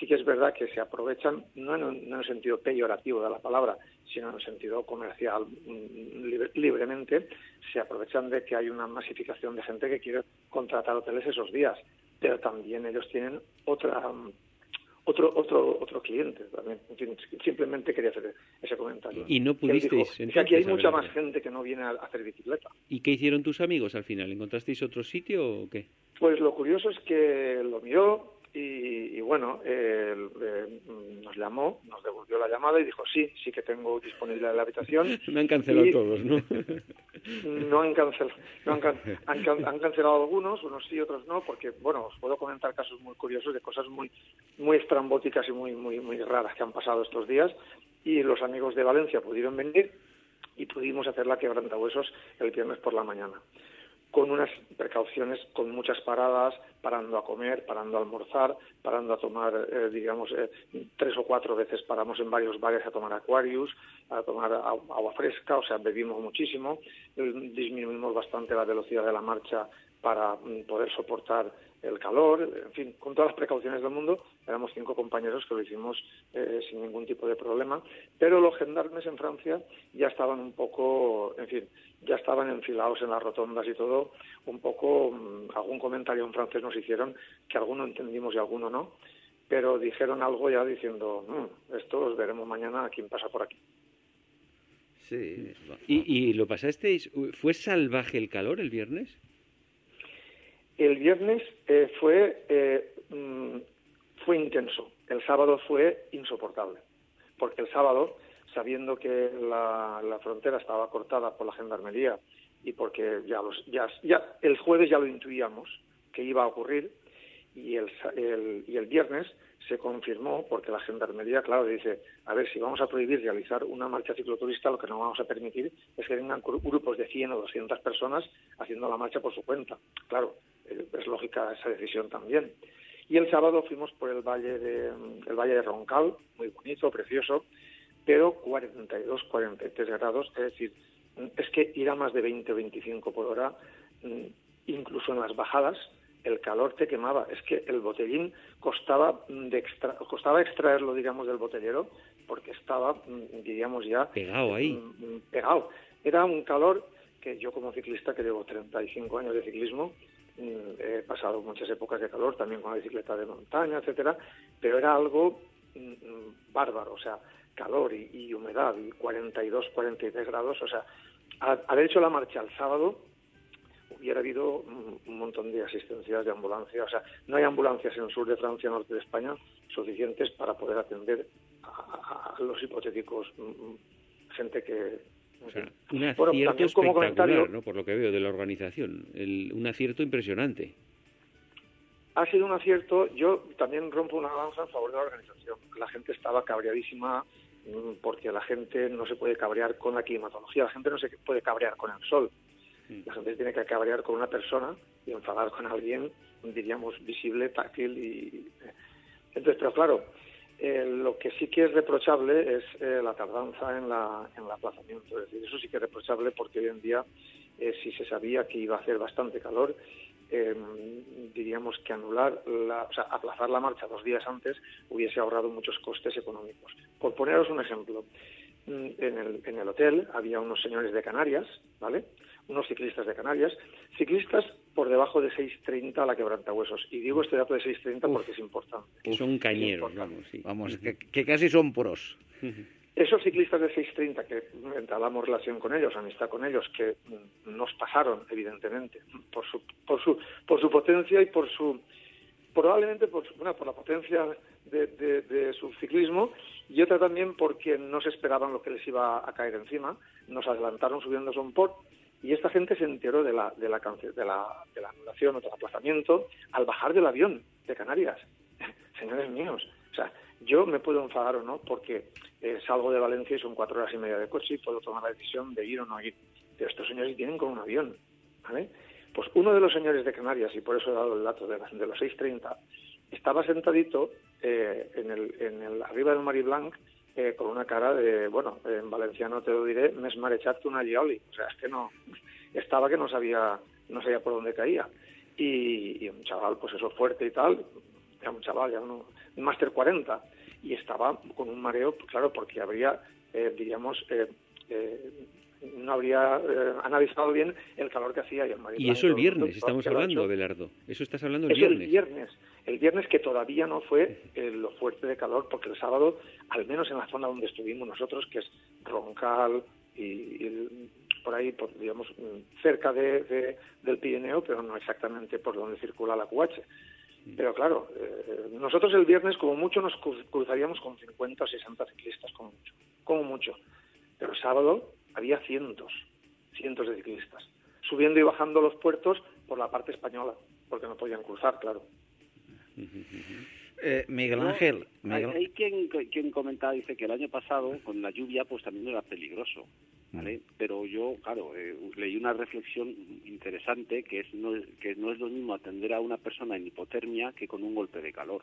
[SPEAKER 8] sí que es verdad que se aprovechan, no en, el sentido peyorativo de la palabra, sino en el sentido comercial mm, libremente, se aprovechan de que hay una masificación de gente que quiere contratar hoteles esos días, pero también ellos tienen otra otro otro otro cliente también. simplemente quería hacer ese comentario.
[SPEAKER 5] Y no pudisteis.
[SPEAKER 8] que aquí hay mucha más gente que no viene a hacer bicicleta.
[SPEAKER 5] ¿Y qué hicieron tus amigos al final? ¿Encontrasteis otro sitio o qué?
[SPEAKER 8] Pues lo curioso es que lo miró, y, bueno, eh, nos llamó, nos devolvió la llamada y dijo, sí, sí que tengo disponible la habitación. *laughs*
[SPEAKER 5] Me han cancelado todos, ¿no? *laughs*
[SPEAKER 8] no han cancelado, han, cancelado algunos, unos sí, otros no, porque, bueno, os puedo comentar casos muy curiosos de cosas muy, muy estrambóticas y muy, muy, muy raras que han pasado estos días. Y los amigos de Valencia pudieron venir y pudimos hacer la quebrantahuesos el viernes por la mañana con unas precauciones, con muchas paradas, parando a comer, parando a almorzar, parando a tomar, eh, digamos, eh, tres o cuatro veces paramos en varios bares a tomar aquarius, a tomar agua fresca, o sea, bebimos muchísimo, eh, disminuimos bastante la velocidad de la marcha para mm, poder soportar el calor, en fin, con todas las precauciones del mundo, éramos cinco compañeros que lo hicimos eh, sin ningún tipo de problema, pero los gendarmes en Francia ya estaban un poco, en fin, ya estaban enfilados en las rotondas y todo, un poco, mm, algún comentario en francés nos hicieron, que alguno entendimos y alguno no, pero dijeron algo ya diciendo, mm, esto os veremos mañana a quién pasa por aquí.
[SPEAKER 5] Sí. ¿Y, ¿Y lo pasasteis? ¿Fue salvaje el calor el viernes?
[SPEAKER 8] El viernes eh, fue, eh, mm, fue intenso, el sábado fue insoportable, porque el sábado, sabiendo que la, frontera estaba cortada por la gendarmería y porque ya, los, ya, ya el jueves ya lo intuíamos que iba a ocurrir, y el, y el viernes se confirmó porque la gendarmería, claro, dice, a ver, si vamos a prohibir realizar una marcha cicloturista, lo que no vamos a permitir es que vengan grupos de 100 o 200 personas haciendo la marcha por su cuenta. Claro, es lógica esa decisión también. Y el sábado fuimos por el valle de, el valle de Roncal, muy bonito, precioso, pero 42, 43 grados, es decir, es que ir a más de 20 o 25 por hora, mm, incluso en las bajadas, el calor te quemaba. Es que el botellín costaba, mm, de costaba extraerlo, digamos, del botellero, porque estaba, mm, diríamos ya...
[SPEAKER 5] Pegado ahí.
[SPEAKER 8] Pegado. Era un calor que yo como ciclista, que llevo 35 años de ciclismo, he pasado muchas épocas de calor, también con la bicicleta de montaña, etcétera, pero era algo bárbaro, o sea, calor y, humedad y 42, 43 grados, o sea, haber hecho la marcha el sábado hubiera habido un montón de asistencias de ambulancias, o sea, no hay ambulancias en el sur de Francia, norte de España, suficientes para poder atender a, los hipotéticos mm, mm, gente que,
[SPEAKER 5] o sea, un acierto espectacular, ¿no? Por lo que veo de la organización, un acierto impresionante.
[SPEAKER 8] Ha sido un acierto. Yo también rompo una lanza en favor de la organización. La gente estaba cabreadísima Mm, porque la gente no se puede cabrear con la climatología, la gente no se puede cabrear con el sol. La gente tiene que cabrear con una persona y enfadar con alguien, diríamos, visible, táctil y... Eh. Entonces, pero claro, eh, lo que sí que es reprochable es eh, la tardanza en, la, en el aplazamiento. Es decir, eso sí que es reprochable porque hoy en día, si se sabía que iba a hacer bastante calor, Em, diríamos que anular, la, o sea, aplazar la marcha dos días antes hubiese ahorrado muchos costes económicos. Por poneros un ejemplo, mm, en el, en el hotel había unos señores de Canarias, ¿vale? Unos ciclistas de Canarias, ciclistas por debajo de 6.30 a la quebrantahuesos. Y digo este dato de 6.30 porque es importante.
[SPEAKER 5] son cañeros, vamos,
[SPEAKER 3] Vamos, que, casi son pros.
[SPEAKER 8] Esos ciclistas de 630 que entablamos relación con ellos, amistad con ellos, que nos pasaron, evidentemente, por su, por su, por su potencia y por su, probablemente por, por la potencia de, su ciclismo y otra también porque no se esperaban lo que les iba a caer encima, nos adelantaron subiendo son port y esta gente se enteró de la, de la, de la, de la anulación o del aplazamiento al bajar del avión de Canarias. *laughs* Señores míos, o sea, yo me puedo enfadar o no porque eh, salgo de Valencia y son cuatro horas y media de coche y puedo tomar la decisión de ir o no ir. Pero estos señores vienen con un avión, ¿vale? Pues uno de los señores de Canarias, y por eso he dado el dato de, de los 6.30, estaba sentadito eh, en, el, en el, arriba del Mari Blanc eh, con una cara de, bueno, en valenciano te lo diré, me esmarecharte una gioli. O sea, es que no, estaba que no sabía, no sabía por dónde caía. Y, y un chaval, pues eso, fuerte y tal, ya un chaval, ya uno, un máster 40, y estaba con un mareo, claro, porque habría, eh, diríamos, eh, eh, no habría analizado bien el calor que hacía y el.
[SPEAKER 5] Y eso el viernes, estamos hablando, Belardo. Eso estás hablando el viernes.
[SPEAKER 8] el viernes. El viernes que todavía no fue lo fuerte de calor, porque el sábado, al menos en la zona donde estuvimos nosotros, que es Roncal y, por ahí, digamos, cerca de, del Pirineo, pero no exactamente por donde circula la QH. Pero claro, eh, nosotros el viernes como mucho nos cruzaríamos con 50 o 60 ciclistas, como mucho, como mucho. Pero el sábado había cientos, cientos de ciclistas, subiendo y bajando los puertos por la parte española, porque no podían cruzar, claro.
[SPEAKER 3] Eh, Miguel Ángel.
[SPEAKER 7] Hay, quien, quien comentaba, dice que el año pasado, con la lluvia, pues también era peligroso. ¿vale? Pero yo, claro, eh, leí una reflexión interesante que es no, que no es lo mismo atender a una persona en hipotermia que con un golpe de calor,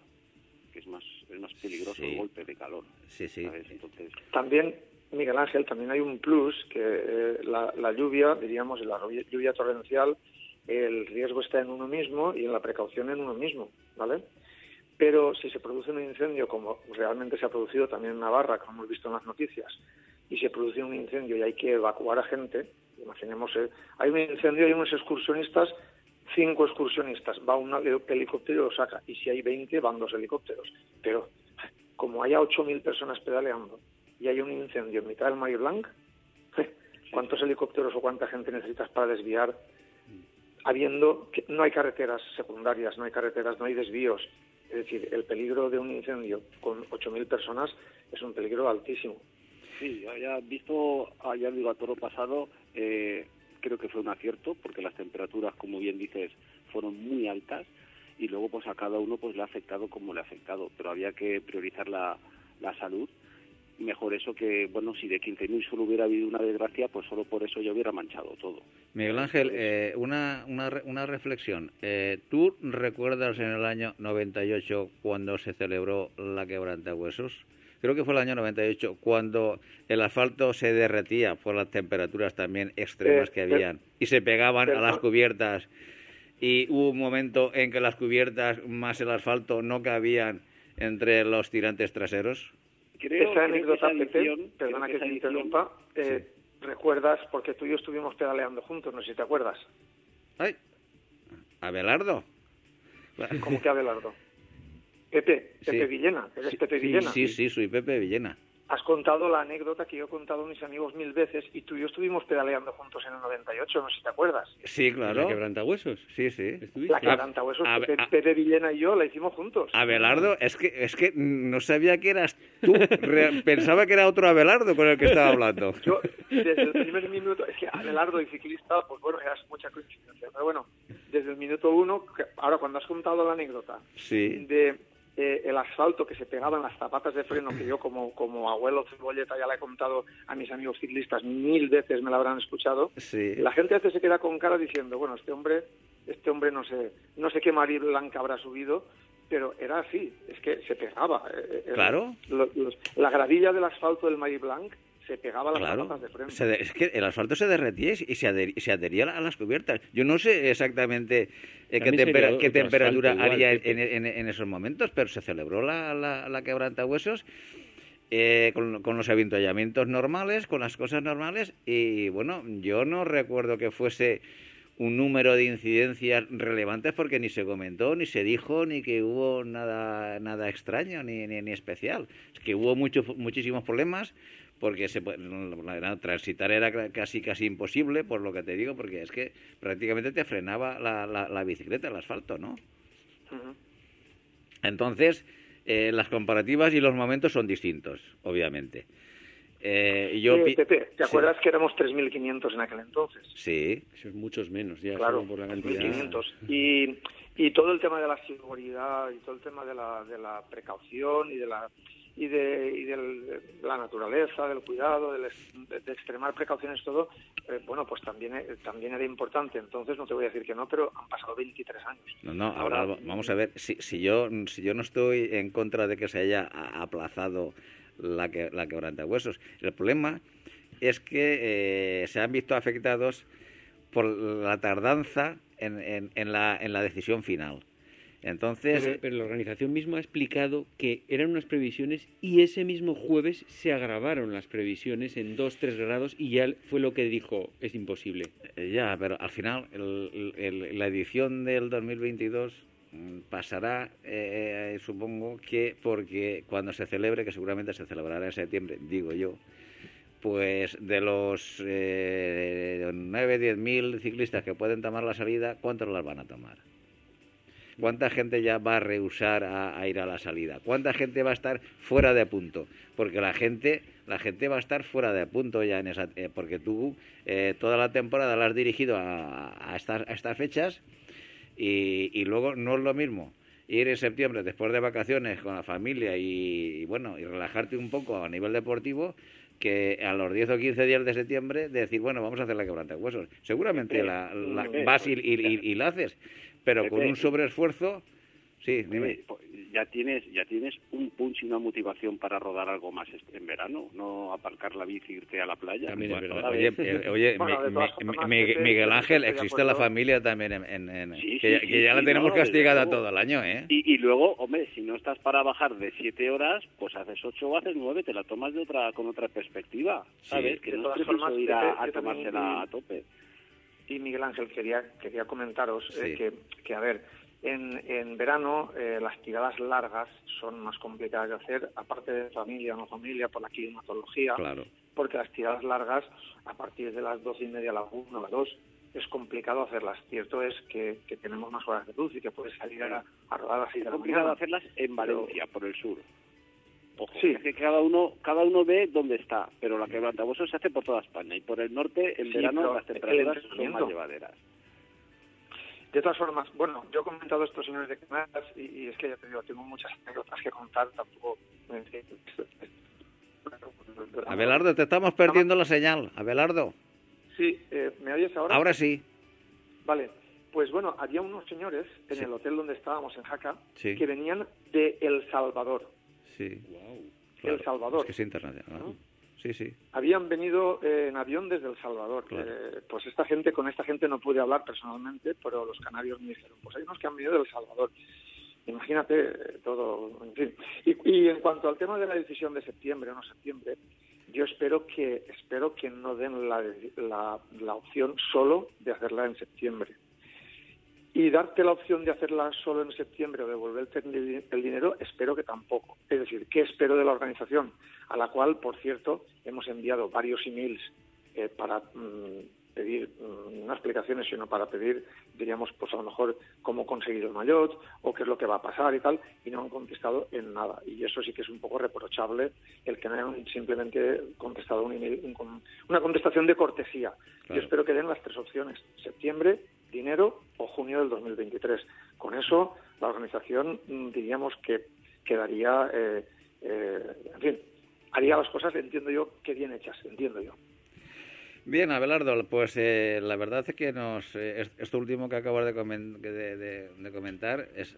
[SPEAKER 7] que es más es más peligroso el golpe de calor.
[SPEAKER 3] Sí, sí.
[SPEAKER 8] Entonces... También, Miguel Ángel, también hay un plus que eh, la, la lluvia, diríamos, la lluvia torrencial, el riesgo está en uno mismo y en la precaución en uno mismo, ¿vale? Pero si se produce un incendio, como realmente se ha producido también en Navarra, como hemos visto en las noticias, y se produce un incendio y hay que evacuar a gente, imaginemos, eh, hay un incendio, hay unos excursionistas, cinco excursionistas, va un helicóptero y lo saca, y si hay 20 van dos helicópteros. Pero como haya 8.000 personas pedaleando y hay un incendio en mitad del Mar Blanc, *laughs* ¿cuántos helicópteros o cuánta gente necesitas para desviar? Habiendo no hay carreteras secundarias, no hay carreteras, no hay desvíos, es decir, el peligro de un incendio con 8.000 personas es un peligro altísimo.
[SPEAKER 7] Sí, ya visto ayer digo a toro pasado, eh, creo que fue un acierto porque las temperaturas, como bien dices, fueron muy altas y luego pues a cada uno pues le ha afectado como le ha afectado, pero había que priorizar la, la salud mejor eso que, bueno, si de 15.000 solo hubiera habido una desgracia, pues solo por eso yo hubiera manchado todo.
[SPEAKER 3] Miguel Ángel, eh, una, una, una reflexión. Eh, ¿Tú recuerdas en el año 98 cuando se celebró la quebrantahuesos? Creo que fue el año 98 cuando el asfalto se derretía por las temperaturas también extremas
[SPEAKER 8] Eh,
[SPEAKER 3] que
[SPEAKER 8] eh,
[SPEAKER 3] habían y se pegaban a las cubiertas y hubo un momento en que las cubiertas más el asfalto no cabían entre los tirantes traseros.
[SPEAKER 7] Creo,
[SPEAKER 8] esa
[SPEAKER 7] creo
[SPEAKER 8] anécdota,
[SPEAKER 7] esa
[SPEAKER 8] Pepe,
[SPEAKER 7] edición-
[SPEAKER 8] perdona que te
[SPEAKER 7] edición-
[SPEAKER 8] interrumpa, eh, recuerdas, porque tú y yo estuvimos pedaleando juntos, no sé si te acuerdas.
[SPEAKER 3] ¡Ay! Abelardo.
[SPEAKER 8] ¿Cómo que Abelardo? Pepe, Pepe
[SPEAKER 3] Sí.
[SPEAKER 8] Villena, eres
[SPEAKER 3] Sí,
[SPEAKER 8] Pepe
[SPEAKER 3] sí,
[SPEAKER 8] Villena.
[SPEAKER 3] Sí, sí, soy Pepe Villena.
[SPEAKER 8] Has contado la anécdota que yo he contado a mis amigos mil veces y tú y yo estuvimos pedaleando juntos en el 98, no sé si te acuerdas.
[SPEAKER 3] Sí,
[SPEAKER 5] ¿La
[SPEAKER 3] claro.
[SPEAKER 5] quebrantahuesos?
[SPEAKER 3] Sí, sí.
[SPEAKER 8] La quebrantahuesos,
[SPEAKER 3] a-
[SPEAKER 8] Pepe,
[SPEAKER 3] a-
[SPEAKER 8] Pepe Villena y yo la hicimos juntos.
[SPEAKER 3] Abelardo, es que, es que no sabía que eras tú. Re- *laughs* Pensaba que era otro Abelardo con el que estaba hablando. *laughs*
[SPEAKER 8] Yo, desde el primer minuto, es que Abelardo y ciclista, pues bueno, es mucha coincidencia, pero bueno, desde el minuto uno, que- ahora cuando has contado la anécdota
[SPEAKER 3] Sí.
[SPEAKER 8] de eh, el asfalto que se pegaba en las zapatas de freno, que yo como, como abuelo cebolleta ya le he contado a mis amigos ciclistas mil veces, me la habrán escuchado,
[SPEAKER 3] Sí.
[SPEAKER 8] la gente a veces se queda con cara diciendo, bueno, este hombre, este hombre no sé, no sé qué Marie Blanca habrá subido, pero era así, es que se pegaba. eh, eh,
[SPEAKER 3] Claro.
[SPEAKER 8] lo- los- la gradilla del asfalto del Marie Blanc se pegaba a las
[SPEAKER 3] Claro,
[SPEAKER 8] zapatas de freno.
[SPEAKER 3] Se de- es que el asfalto se derretía y se, adher- se adhería a las cubiertas. Yo no sé exactamente eh, qué, tempera- qué temperatura
[SPEAKER 5] igual,
[SPEAKER 3] haría en, en- en esos momentos, pero se celebró la, la, la quebrantahuesos eh, con, con los avituallamientos normales, con las cosas normales y bueno, yo no recuerdo que fuese un número de incidencias relevantes porque ni se comentó, ni se dijo, ni que hubo nada, nada extraño ni, ni, ni especial. Es que hubo muchos, muchísimos problemas porque se, la- transitar era casi casi imposible, por lo que te digo, porque es que prácticamente te frenaba la, la, la bicicleta, el asfalto, ¿no? Entonces, eh, las comparativas y los momentos son distintos, obviamente. Eh, y yo
[SPEAKER 8] Eh, Pepe, ¿te
[SPEAKER 3] sí.
[SPEAKER 8] acuerdas que éramos 3.500 en aquel entonces?
[SPEAKER 3] Sí,
[SPEAKER 5] Eso es muchos menos ya,
[SPEAKER 8] Claro,
[SPEAKER 5] por la cantidad.
[SPEAKER 8] 3.500. Y, y todo el tema de la seguridad y todo el tema de la, de la precaución y de la y de, y del- de la naturaleza, del cuidado, del de, de extremar precauciones, todo, eh, bueno, pues también, eh, también era importante. Entonces, no te voy a decir que no, pero han pasado 23 años.
[SPEAKER 3] No, no,
[SPEAKER 8] Ahora-
[SPEAKER 3] ahora vamos a ver, si, si, yo, si yo no estoy en contra de que se haya aplazado la, que, la quebrantahuesos, el problema es que eh, se han visto afectados por la tardanza en, en, en la, en la decisión final. Entonces,
[SPEAKER 5] Pero, pero la organización misma ha explicado que eran unas previsiones y ese mismo jueves se agravaron las previsiones en 2-3 grados y ya fue lo que dijo, es imposible.
[SPEAKER 3] Eh, Ya, pero al final el- el- la edición del 2022 mm, pasará, eh, supongo que porque cuando se celebre, que seguramente se celebrará en septiembre, digo yo, pues de los eh, 9, 10 mil ciclistas que pueden tomar la salida, ¿cuántos las van a tomar? ¿Cuánta gente ya va a rehusar a, a ir a la salida? ¿Cuánta gente va a estar fuera de punto? Porque la gente, la gente va a estar fuera de punto ya en esa, eh, porque tú eh, toda la temporada la has dirigido a, a estas, a estas fechas y, y luego no es lo mismo ir en septiembre después de vacaciones con la familia y, y, bueno y relajarte un poco a nivel deportivo que a los 10 o 15 días de septiembre decir bueno vamos a hacer la quebranta huesos seguramente la, vas y- y la haces pero con un sobreesfuerzo sí dime
[SPEAKER 7] Pues ya tienes ya tienes un punch y una motivación para rodar algo más este- en verano, no aparcar la bici e irte a la playa.
[SPEAKER 5] También es
[SPEAKER 3] Bueno,
[SPEAKER 5] verdad.
[SPEAKER 3] Oye, eh, oye,
[SPEAKER 8] Bueno,
[SPEAKER 3] mi- mi- mi- Miguel Ángel, existe la familia también en, en- en-
[SPEAKER 7] Sí,
[SPEAKER 3] que,
[SPEAKER 7] sí,
[SPEAKER 3] que
[SPEAKER 7] sí,
[SPEAKER 3] ya la tenemos
[SPEAKER 7] no,
[SPEAKER 3] castigada
[SPEAKER 7] luego.
[SPEAKER 3] todo el año, ¿eh?
[SPEAKER 7] Y, y luego, hombre, si no estás para bajar de siete horas, pues haces ocho o haces nueve, te la tomas de otra con otra perspectiva, ¿sabes? que
[SPEAKER 8] de
[SPEAKER 7] no
[SPEAKER 8] todas formas,
[SPEAKER 7] ir a,
[SPEAKER 8] Pepe,
[SPEAKER 7] a tomársela a tope.
[SPEAKER 8] Y Miguel Ángel, quería, quería comentaros eh, que, que, a ver, en, en verano eh, las tiradas largas son más complicadas de hacer, aparte de familia o no familia, por la climatología,
[SPEAKER 3] Claro.
[SPEAKER 8] porque las tiradas largas, a partir de las doce y media, a la una, a las dos, es complicado hacerlas. Cierto es que, que tenemos más horas de luz y que puedes salir a, a rodar a las seis
[SPEAKER 7] Es
[SPEAKER 8] de la
[SPEAKER 7] complicado
[SPEAKER 8] mañana.
[SPEAKER 7] hacerlas en
[SPEAKER 8] Pero-
[SPEAKER 7] Valencia, por el sur. Ojo,
[SPEAKER 8] Sí.
[SPEAKER 7] es que cada uno, cada uno ve dónde está, pero la quebrantahuesos se hace por toda España y por el norte en
[SPEAKER 8] Sí,
[SPEAKER 7] verano las temperaturas son más llevaderas.
[SPEAKER 8] De todas formas, bueno, yo he comentado esto, señores de Canarias, y, y es que ya te digo, tengo muchas anécdotas que contar, tampoco... *laughs*
[SPEAKER 3] Abelardo, te estamos perdiendo la señal. Abelardo.
[SPEAKER 8] Sí, eh, ¿me oyes ahora?
[SPEAKER 3] Ahora sí.
[SPEAKER 8] Vale, pues bueno, había unos señores en el hotel donde estábamos en Jaca
[SPEAKER 3] Sí.
[SPEAKER 8] que venían de El Salvador.
[SPEAKER 3] Sí.
[SPEAKER 8] El Salvador.
[SPEAKER 3] Es que es internacional.
[SPEAKER 8] ¿no?
[SPEAKER 3] Sí, sí.
[SPEAKER 8] Habían venido eh, en avión desde El Salvador.
[SPEAKER 3] Claro.
[SPEAKER 8] Eh, pues esta gente, con esta gente no pude hablar personalmente, pero los canarios me dijeron, pues hay unos que han venido de El Salvador. Imagínate eh, todo, en fin. Y, y en cuanto al tema de la decisión de septiembre o no septiembre, yo espero que espero que no den la, la, la opción solo de hacerla en septiembre. Y darte la opción de hacerla solo en septiembre o devolverte el, el dinero, espero que tampoco. Es decir, ¿qué espero de la organización? A la cual, por cierto, hemos enviado varios emails eh, para mm, pedir, mm, no explicaciones, sino para pedir, diríamos, pues a lo mejor cómo conseguir el maillot o qué es lo que va a pasar y tal, y no han contestado en nada. Y eso sí que es un poco reprochable el que no hayan simplemente contestado un email, un una contestación de cortesía.
[SPEAKER 3] Claro.
[SPEAKER 8] Yo espero que den las tres opciones, septiembre, dinero o junio del 2023. Con eso, la organización, mm, diríamos que quedaría, eh, eh, en fin, haría las cosas, entiendo yo, que bien hechas, entiendo yo.
[SPEAKER 3] Bien, Abelardo, pues eh, la verdad es que nos eh, es- esto último que acabas de, comen- de- de- comentar es,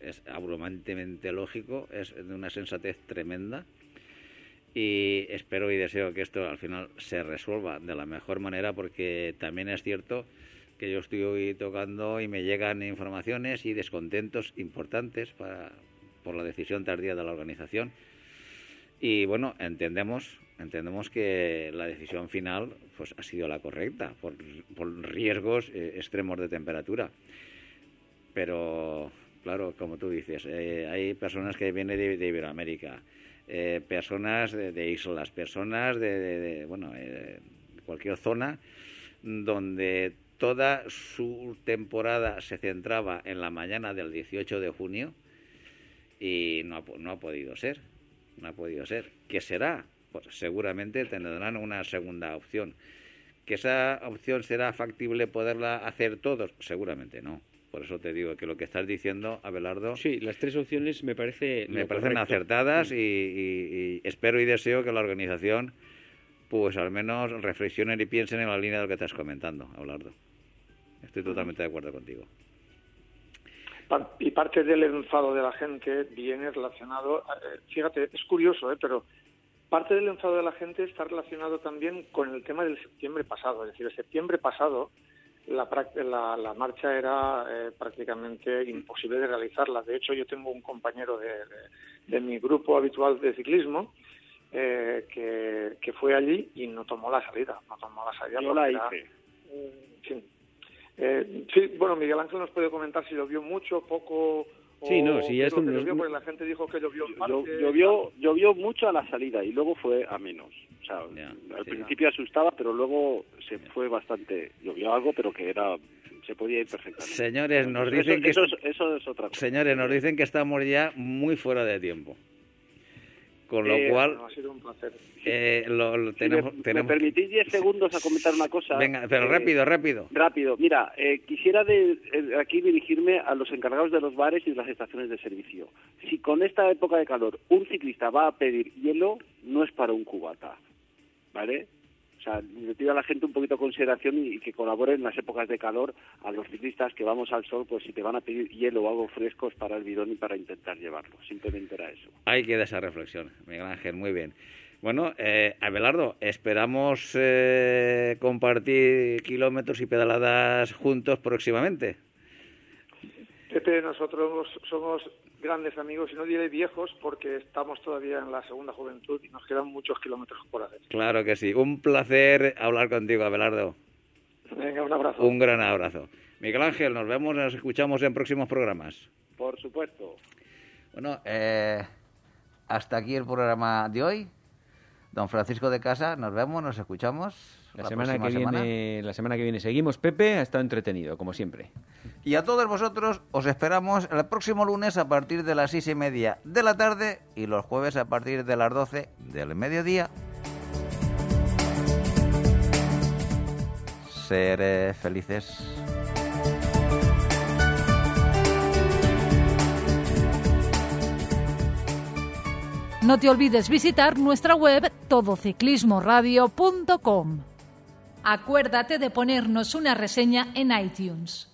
[SPEAKER 3] es abrumantemente lógico, es de una sensatez tremenda y espero y deseo que esto al final se resuelva de la mejor manera porque también es cierto que yo estoy tocando y me llegan informaciones y descontentos importantes para, por la decisión tardía de la organización. Y bueno, entendemos, entendemos que la decisión final pues ha sido la correcta por, por riesgos eh, extremos de temperatura. Pero claro, como tú dices, eh, hay personas que vienen de, de Iberoamérica, eh, personas de, de islas, personas de, de- bueno, eh, cualquier zona donde toda su temporada se centraba en la mañana del 18 de junio y no ha, no ha podido ser. No ha podido ser. ¿Qué será? Pues seguramente tendrán una segunda opción. ¿Que esa opción será factible poderla hacer todos? Seguramente no. Por eso te digo que lo que estás diciendo, Abelardo,
[SPEAKER 5] Sí, las tres opciones me parece
[SPEAKER 3] me parecen
[SPEAKER 5] correcto.
[SPEAKER 3] acertadas y, y- y espero y deseo que la organización pues al menos reflexionen y piensen en la línea de lo que estás comentando, Abelardo. Estoy totalmente de acuerdo contigo.
[SPEAKER 8] Y parte del enfado de la gente viene relacionado, eh, fíjate, es curioso, ¿eh? pero parte del enfado de la gente está relacionado también con el tema del septiembre pasado. Es decir, el septiembre pasado la, la, la marcha era eh, prácticamente imposible de realizarla. De hecho, yo tengo un compañero de, de- de mi grupo habitual de ciclismo eh, que, que fue allí y no tomó la salida. No tomó la salida.
[SPEAKER 7] Yo la
[SPEAKER 8] era-
[SPEAKER 7] hice.
[SPEAKER 8] Sí. Eh, sí, bueno, Miguel Ángel nos puede comentar si llovió mucho, poco. o
[SPEAKER 5] Sí, no, si ya
[SPEAKER 8] es
[SPEAKER 5] nos-
[SPEAKER 8] llovió, porque la gente dijo que llovió parte,
[SPEAKER 7] llovió, llovió mucho a la salida y luego fue a menos. O sea, al
[SPEAKER 3] sí.
[SPEAKER 7] principio asustaba, pero luego se fue bastante. Llovió algo, pero que era se podía ir perfectamente.
[SPEAKER 3] Señores, nos
[SPEAKER 7] Eso-
[SPEAKER 3] dicen que
[SPEAKER 7] eso, es, eso es otra cosa.
[SPEAKER 3] Señores, nos dicen que estamos ya muy fuera de tiempo. Con lo
[SPEAKER 7] Eh,
[SPEAKER 3] cual,
[SPEAKER 8] Bueno, ha sido un placer.
[SPEAKER 3] eh, lo, lo
[SPEAKER 7] Si
[SPEAKER 3] tenemos...
[SPEAKER 7] me,
[SPEAKER 3] tenemos
[SPEAKER 7] me permitís 10 segundos a comentar una cosa.
[SPEAKER 3] Venga, pero
[SPEAKER 7] Eh,
[SPEAKER 3] rápido, rápido.
[SPEAKER 7] Rápido. Mira, eh, quisiera de, eh, aquí dirigirme a los encargados de los bares y de las estaciones de servicio. Si con esta época de calor un ciclista va a pedir hielo, no es para un cubata, ¿vale? O sea, le pido a la gente un poquito de consideración y, y que colaboren en las épocas de calor a los ciclistas que vamos al sol, pues si te van a pedir hielo o algo fresco es para el bidón y para intentar llevarlo. Simplemente era eso.
[SPEAKER 3] Ahí queda esa reflexión, Miguel Ángel, muy bien. Bueno, eh, Abelardo, esperamos eh, compartir kilómetros y pedaladas juntos próximamente.
[SPEAKER 8] Pepe, nosotros somos grandes amigos, y no diré viejos, porque estamos todavía en la segunda juventud y nos quedan muchos kilómetros por hacer.
[SPEAKER 3] Claro que sí. Un placer hablar contigo, Abelardo.
[SPEAKER 8] Venga, un abrazo.
[SPEAKER 3] Un gran abrazo. Miguel Ángel, nos vemos, nos escuchamos en próximos programas.
[SPEAKER 7] Por supuesto.
[SPEAKER 3] Bueno, eh, hasta aquí el programa de hoy. Don Francisco de Casa, nos vemos, nos escuchamos.
[SPEAKER 5] La, semana que
[SPEAKER 3] semana.
[SPEAKER 5] viene, la semana que viene seguimos. Pepe ha estado entretenido, como siempre.
[SPEAKER 3] Y a todos vosotros os esperamos el próximo lunes a partir de las seis y media de la tarde y los jueves a partir de las doce del mediodía. Seré felices.
[SPEAKER 1] No te olvides visitar nuestra web todociclismoradio.com. Acuérdate de ponernos una reseña en iTunes.